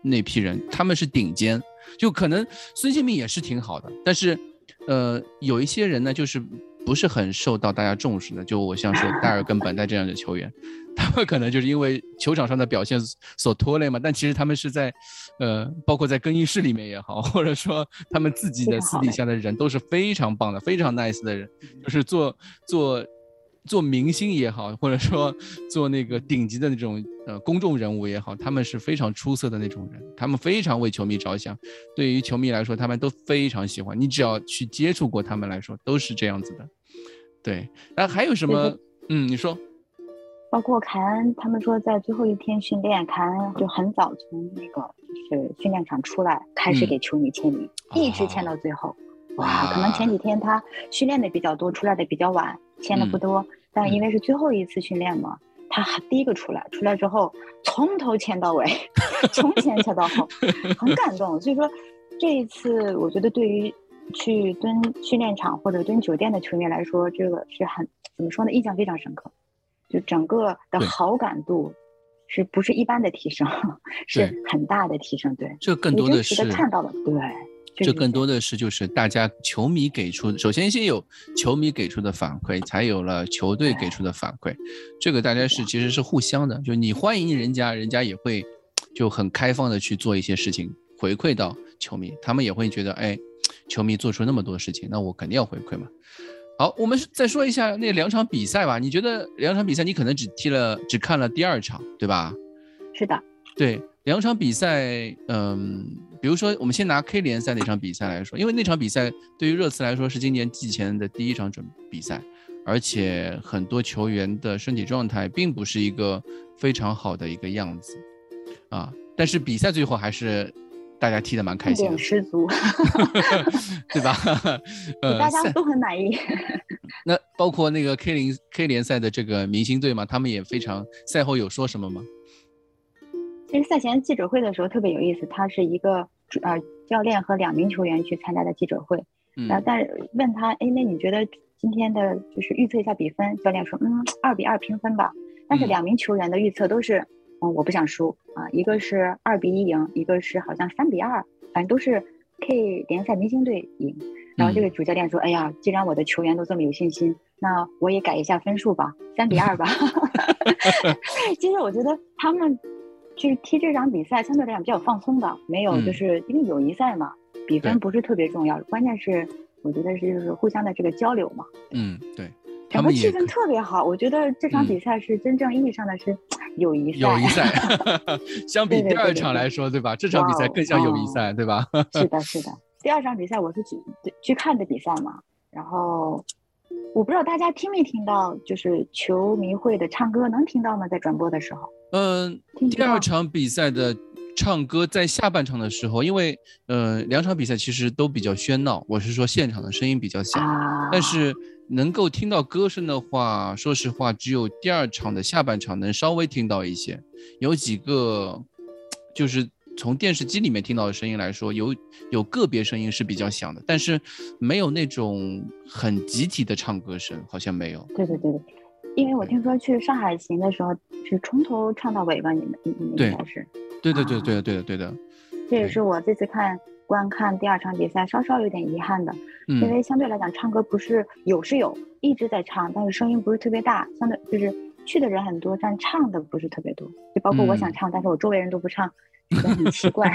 那批人，他们是顶尖，就可能孙兴民也是挺好的，但是，呃，有一些人呢，就是不是很受到大家重视的，就我像说戴尔跟本代这样的球员，他们可能就是因为球场上的表现所拖累嘛，但其实他们是在，呃，包括在更衣室里面也好，或者说他们自己的私底下的人都是非常棒的，非常 nice 的人，就是做做。做明星也好，或者说做那个顶级的那种呃公众人物也好，他们是非常出色的那种人，他们非常为球迷着想。对于球迷来说，他们都非常喜欢。你只要去接触过他们来说，都是这样子的。对，那还有什么？嗯，你说。包括凯恩，他们说在最后一天训练，凯恩就很早从那个就是训练场出来，开始给球迷签名，一直签到最后。哇，可能前几天他训练的比较多，出来的比较晚。签的不多，但因为是最后一次训练嘛，他第一个出来，出来之后从头签到尾，从前签到后，很感动。所以说这一次，我觉得对于去蹲训练场或者蹲酒店的球迷来说，这个是很怎么说呢？印象非常深刻，就整个的好感度。是不是一般的提升，是很大的提升。对，这更多的是看到了。对，这更多的是就是大家球迷给出，首先先有球迷给出的反馈，才有了球队给出的反馈。这个大家是其实是互相的，就你欢迎人家，人家也会就很开放的去做一些事情回馈到球迷，他们也会觉得，哎，球迷做出那么多事情，那我肯定要回馈嘛。好，我们再说一下那两场比赛吧。你觉得两场比赛，你可能只踢了，只看了第二场，对吧？是的，对，两场比赛，嗯，比如说我们先拿 K 联赛那场比赛来说，因为那场比赛对于热刺来说是今年季前的第一场准比赛，而且很多球员的身体状态并不是一个非常好的一个样子，啊，但是比赛最后还是。大家踢得蛮开心，的，十足，对吧？呃，大家都很满意。那包括那个 K 零 K 联赛的这个明星队嘛，他们也非常赛后有说什么吗？其实赛前记者会的时候特别有意思，他是一个呃教练和两名球员去参加的记者会，然后但是问他，哎，那你觉得今天的就是预测一下比分？教练说，嗯，二比二平分吧。但是两名球员的预测都是。嗯，我不想输啊！一个是二比一赢，一个是好像三比二，反正都是 K 联赛明星队赢。然后这个主教练说：“哎呀，既然我的球员都这么有信心，那我也改一下分数吧，三比二吧。” 其实我觉得他们就是踢这场比赛相对来讲比较放松的，没有就是因为友谊赛嘛，比分不是特别重要，关键是我觉得是就是互相的这个交流嘛。嗯，对。整个气氛特别好，我觉得这场比赛是真正意义上的是 友谊赛。友谊赛，相比第二场来说，对吧？这场比赛更像友谊赛，对吧？是的，是的。第二场比赛我是去去看的比赛嘛，然后我不知道大家听没听到，就是球迷会的唱歌，能听到吗？在转播的时候？嗯，第二场比赛的唱歌在下半场的时候，因为呃两场比赛其实都比较喧闹，我是说现场的声音比较小，但是。能够听到歌声的话，说实话，只有第二场的下半场能稍微听到一些。有几个，就是从电视机里面听到的声音来说，有有个别声音是比较响的，但是没有那种很集体的唱歌声，好像没有。对对对对，因为我听说去上海行的时候是从头唱到尾吧？你们你们应该是？对对对对的对的对的。这也是我这次看。观看第二场比赛稍稍有点遗憾的，因为相对来讲唱歌不是有是有一直在唱，但是声音不是特别大，相对就是去的人很多，但唱的不是特别多。就包括我想唱，但是我周围人都不唱，觉得很奇怪。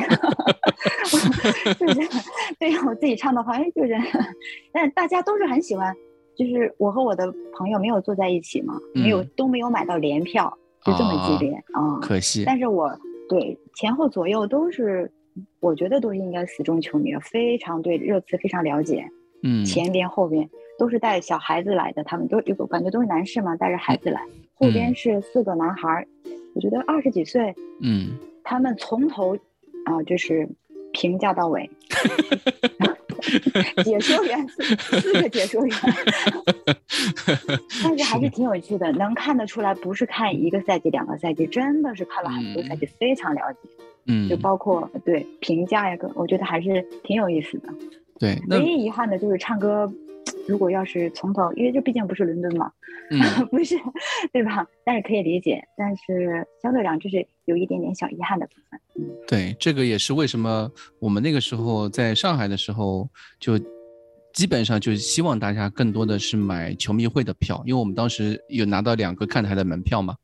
就是对我自己唱的话，哎，就是，但大家都是很喜欢。就是我和我的朋友没有坐在一起嘛，没有都没有买到联票，就这么激烈啊，可惜。但是我对前后左右都是。我觉得都是应该死忠球迷，非常对热刺非常了解。嗯，前边后边都是带小孩子来的，他们都有感觉都是男士嘛，带着孩子来。后边是四个男孩，我觉得二十几岁。嗯，他们从头啊就是评价到尾。解说员四个解说员，但是还是挺有趣的，能看得出来不是看一个赛季两个赛季，真的是看了很多赛季，非常了解。嗯，就包括对评价呀，个我觉得还是挺有意思的。对，唯一遗憾的就是唱歌，如果要是从头，因为这毕竟不是伦敦嘛，不是，对吧？但是可以理解，但是相对来讲就是有一点点小遗憾的部分。嗯，对，这个也是为什么我们那个时候在上海的时候就。基本上就是希望大家更多的是买球迷会的票，因为我们当时有拿到两个看台的门票嘛，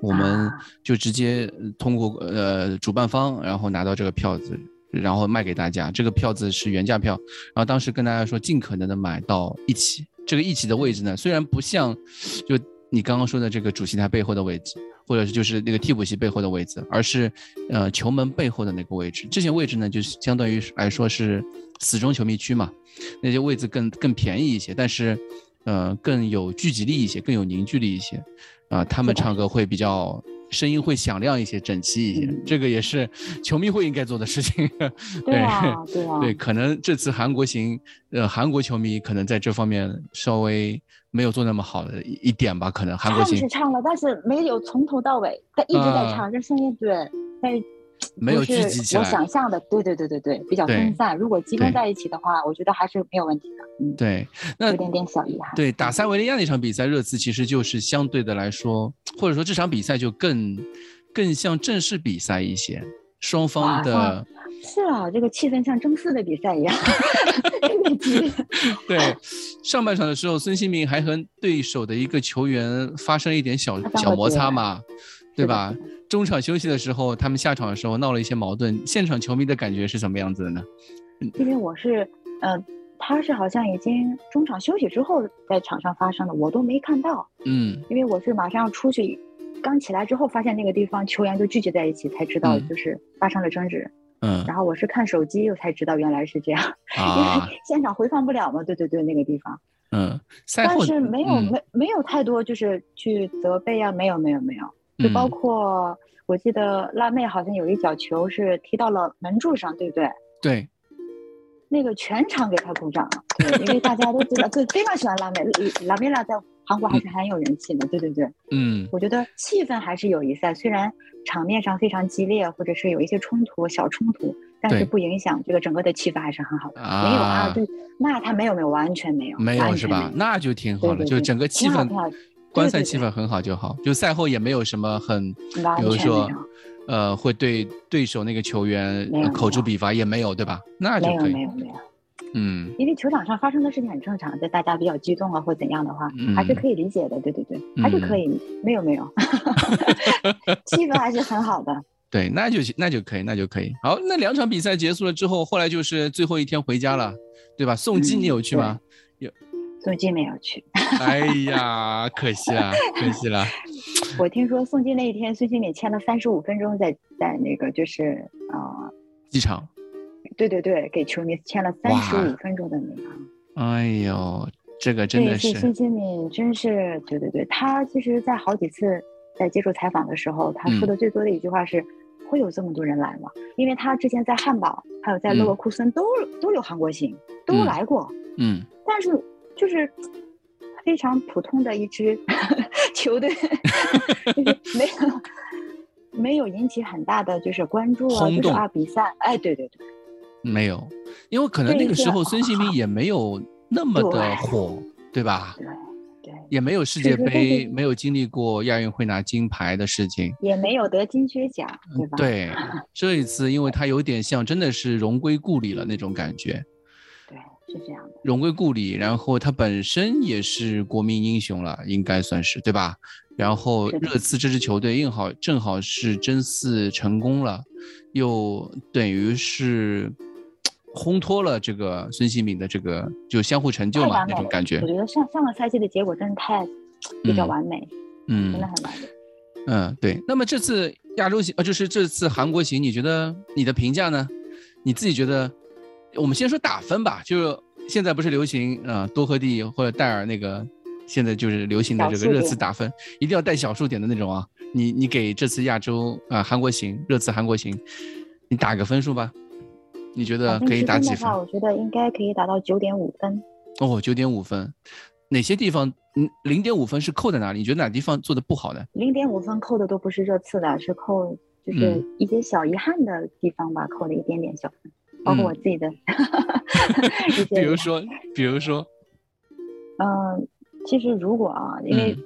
我们就直接通过呃主办方，然后拿到这个票子，然后卖给大家。这个票子是原价票，然后当时跟大家说尽可能的买到一起。这个一起的位置呢，虽然不像就你刚刚说的这个主席台背后的位置，或者是就是那个替补席背后的位置，而是呃球门背后的那个位置。这些位置呢，就是相当于来说是死忠球迷区嘛。那些位置更更便宜一些，但是，呃，更有聚集力一些，更有凝聚力一些，啊，他们唱歌会比较声音会响亮一些、整齐一些。这个也是球迷会应该做的事情。对啊，对啊，对，可能这次韩国行，呃，韩国球迷可能在这方面稍微没有做那么好的一点吧。可能韩国行是唱了，但是没有从头到尾，他一直在唱，这声音对，但是。没有聚集起来，我想象的，对对对对对，比较分散。如果集中在一起的话，我觉得还是没有问题的。嗯，对，那有点点小遗憾。对，打塞维利亚那场比赛，热刺其实就是相对的来说，或者说这场比赛就更更像正式比赛一些，双方的。是啊，这个气氛像正式的比赛一样。对，上半场的时候，孙兴民还和对手的一个球员发生一点小小摩擦嘛，对吧？中场休息的时候，他们下场的时候闹了一些矛盾。现场球迷的感觉是什么样子的呢？因为我是，呃，他是好像已经中场休息之后在场上发生的，我都没看到。嗯，因为我是马上要出去，刚起来之后发现那个地方球员都聚集在一起，才知道就是发生了争执。嗯，然后我是看手机，我才知道原来是这样。啊，因为现场回放不了嘛。对对对，那个地方。嗯，但是没有没没有太多就是去责备啊，没有没有没有。就包括我记得辣妹好像有一脚球是踢到了门柱上，对不对？对，那个全场给他鼓掌，对，因为大家都知道，对，非常喜欢辣妹，辣妹辣在韩国还是很有人气的，对对对，嗯，我觉得气氛还是友谊赛，虽然场面上非常激烈，或者是有一些冲突、小冲突，但是不影响这个整个的气氛还是很好的。没有啊，对，那他没有没有完全没有，没有是吧？那就挺好的，就整个气氛。观赛气氛很好就好，就赛后也没有什么很，比如说，呃，会对对手那个球员口诛笔伐也没有，对吧？那就可以。没有没有没有，嗯，因为球场上发生的事情很正常，在大家比较激动啊或怎样的话，还是可以理解的。对对对，还是可以。没有没有，气氛还是很好的。对，那就那就可以，那就可以。好，那两场比赛结束了之后，后来就是最后一天回家了，对吧？送机你有去吗？有。宋金没有去，哎呀，可惜了，可惜了。我听说宋金那一天，孙兴敏签了三十五分钟，在在那个就是啊机场。对对对，给球迷签了三十五分钟的名额。哎呦，这个真的是孙兴敏，真是对对对，他其实，在好几次在接受采访的时候，他说的最多的一句话是：会有这么多人来吗？因为他之前在汉堡，还有在勒沃库森都都有韩国行，都来过。嗯，但是。就是非常普通的一支 球队，就是没有没有引起很大的就是关注啊，就是啊比赛，哎，对对对，没有，因为可能那个时候孙兴民也没有那么的火，对吧？对对，也没有世界杯，没有经历过亚运会拿金牌的事情，也没有得金靴奖，对吧？对，这一次因为他有点像真的是荣归故里了那种感觉。是这样的，荣归故里，然后他本身也是国民英雄了，应该算是对吧？然后热刺这支球队正好正好是争四成功了，又等于是烘托了这个孙兴敏的这个就相互成就嘛那种感觉。我觉得上上个赛季的结果真的太比较完美，嗯，真的很完美。嗯，对。那么这次亚洲行呃，就是这次韩国行，你觉得你的评价呢？你自己觉得？我们先说打分吧，就是现在不是流行啊多喝地或者戴尔那个，现在就是流行的这个热刺打分，一定要带小数点的那种啊。你你给这次亚洲啊韩国行热刺韩国行，你打个分数吧？你觉得可以打几分？我觉得应该可以打到九点五分。哦，九点五分，哪些地方？嗯，零点五分是扣在哪里？你觉得哪地方做的不好呢？零点五分扣的都不是热刺的，是扣就是一些小遗憾的地方吧，扣了一点点小分。包括我自己的，比如说，比如说，嗯，其实如果啊，因为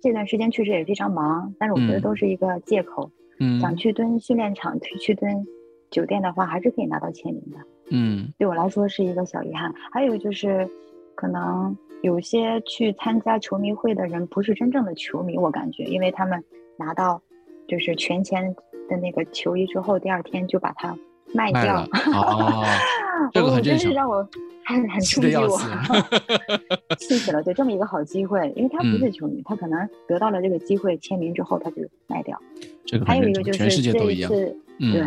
这段时间确实也非常忙，但是我觉得都是一个借口。嗯，想去蹲训练场，去去蹲酒店的话，还是可以拿到签名的。嗯，对我来说是一个小遗憾。还有就是，可能有些去参加球迷会的人不是真正的球迷，我感觉，因为他们拿到就是全签的那个球衣之后，第二天就把它。卖掉哦，这个很正常，让我很很冲击我，气死了。对，这么一个好机会，因为他不是球迷，他可能得到了这个机会签名之后，他就卖掉。这个。还有一个就是这一次，对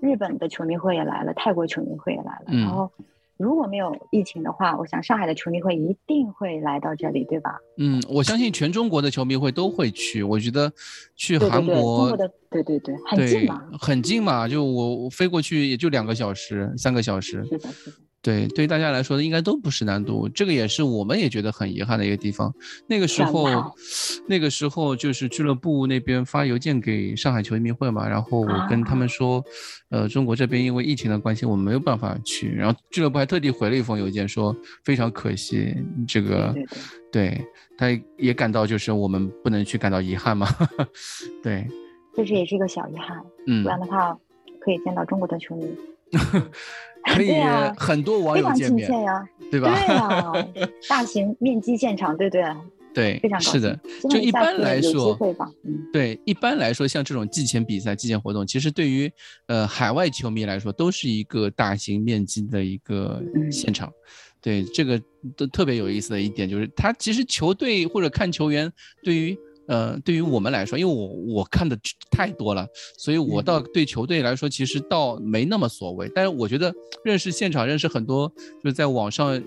日本的球迷会也来了，泰国球迷会也来了，然后如果没有疫情的话，我想上海的球迷会一定会来到这里，对吧？嗯，我相信全中国的球迷会都会去。我觉得去韩国，的对对对，很近嘛，很近嘛，就我我飞过去也就两个小时、三个小时。是的，是的。对，对于大家来说应该都不是难度，这个也是我们也觉得很遗憾的一个地方。那个时候，那个时候就是俱乐部那边发邮件给上海球迷会嘛，然后我跟他们说，呃，中国这边因为疫情的关系，我们没有办法去。然后俱乐部还特地回了一封邮件说非常可惜，这个，对，他也感到就是我们不能去感到遗憾嘛。对，这是也是一个小遗憾，嗯，不然的话可以见到中国的球迷。可以很多网友见面呀，对吧？对啊，大型 面基现场，对对对，非常是的。就一般来说，嗯，对，一般来说，像这种季前比赛、季前活动，其实对于呃海外球迷来说，都是一个大型面积的一个现场。对，这个都特别有意思的一点就是，他其实球队或者看球员对于。呃，对于我们来说，因为我我看的太多了，所以我倒对球队来说，其实倒没那么所谓。但是我觉得认识现场，认识很多就是在网上，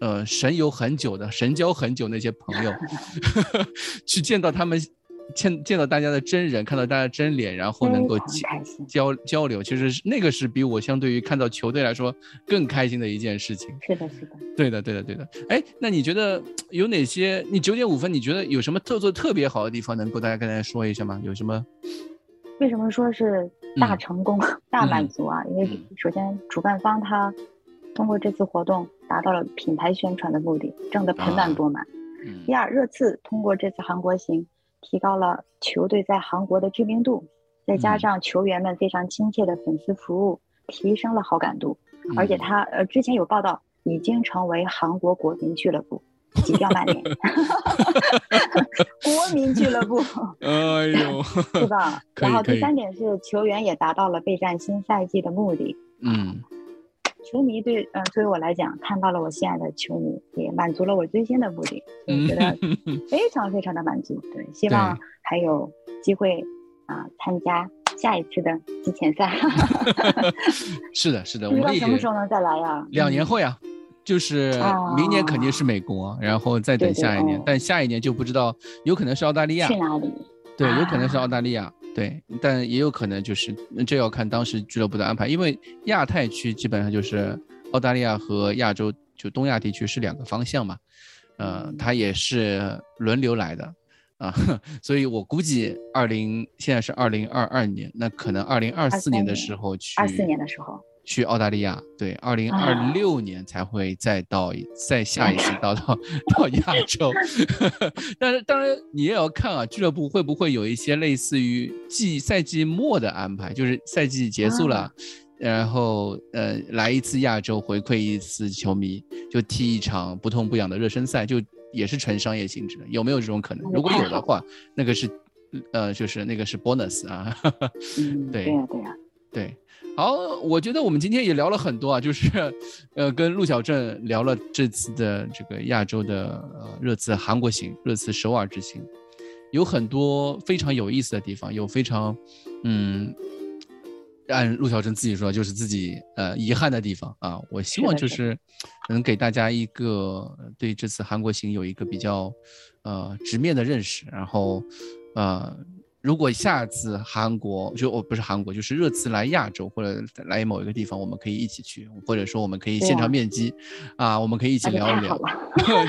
呃，神游很久的、神交很久那些朋友，去见到他们。见见到大家的真人，看到大家真脸，然后能够交交流，其实那个是比我相对于看到球队来说更开心的一件事情。是的，是的，对的，对的，对的。哎，那你觉得有哪些？你九点五分，你觉得有什么特做特别好的地方，能够大家跟大家说一下吗？有什么？为什么说是大成功、大满足啊？因为首先主办方他通过这次活动达到了品牌宣传的目的，挣得盆满钵满。第二，热刺通过这次韩国行。提高了球队在韩国的知名度，再加上球员们非常亲切的粉丝服务，提升了好感度。而且他呃之前有报道，已经成为韩国国民俱乐部，几票满脸，国民俱乐部，哎呦，是吧？然后第三点是球员也达到了备战新赛季的目的。嗯。球迷对，呃，对于我来讲，看到了我心爱的球迷，也满足了我追星的目的，我觉得非常非常的满足。对，希望还有机会啊，参加下一次的季前赛。是的，是的，我们什么时候能再来呀？两年后呀，就是明年肯定是美国，然后再等下一年，但下一年就不知道，有可能是澳大利亚。去哪里？对，有可能是澳大利亚。对，但也有可能就是这要看当时俱乐部的安排，因为亚太区基本上就是澳大利亚和亚洲，就东亚地区是两个方向嘛，呃，它也是轮流来的啊，所以我估计二零现在是二零二二年，那可能二零二四年的时候去，二四年的时候。去澳大利亚，对，二零二六年才会再到再下一次到到 到亚洲，但是当然你也要看啊，俱乐部会不会有一些类似于季赛季末的安排，就是赛季结束了，然后呃来一次亚洲回馈一次球迷，就踢一场不痛不痒的热身赛，就也是纯商业性质的，有没有这种可能？如果有的话，那个是呃就是那个是 bonus 啊，对。对呀对呀对。好，我觉得我们今天也聊了很多啊，就是，呃，跟陆小正聊了这次的这个亚洲的呃热刺韩国行、热刺首尔之行，有很多非常有意思的地方，有非常，嗯，按陆小正自己说，就是自己呃遗憾的地方啊。我希望就是能给大家一个对这次韩国行有一个比较呃直面的认识，然后，呃。如果下次韩国就我不是韩国，就是热刺来亚洲或者来某一个地方，我们可以一起去，或者说我们可以现场面基，啊，我们可以一起聊一聊，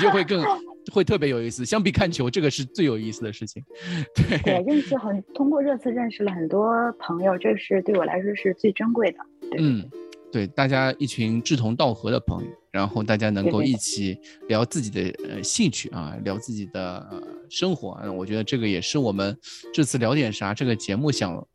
就会更会特别有意思。相比看球，这个是最有意思的事情。对，认识很通过热刺认识了很多朋友，这是对我来说是最珍贵的。嗯。对，大家一群志同道合的朋友，然后大家能够一起聊自己的呃兴趣啊，聊自己的呃生活，嗯我觉得这个也是我们这次聊点啥这个节目想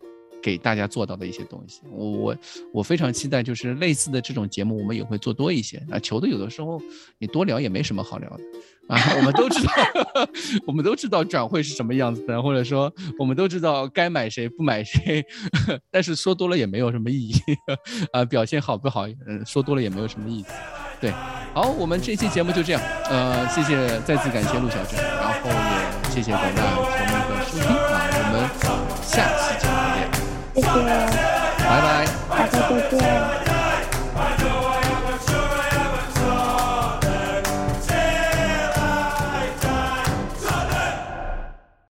给大家做到的一些东西。我我我非常期待，就是类似的这种节目，我们也会做多一些啊。球队有的时候你多聊也没什么好聊的。啊，我们都知道，我们都知道转会是什么样子的，或者说我们都知道该买谁不买谁，但是说多了也没有什么意义。啊，表现好不好，嗯，说多了也没有什么意思。对，好，我们这期节目就这样，呃，谢谢，再次感谢陆小珍，然后也谢谢广大球迷的收听啊，我们下期节目再见，谢谢，拜拜，大家再见。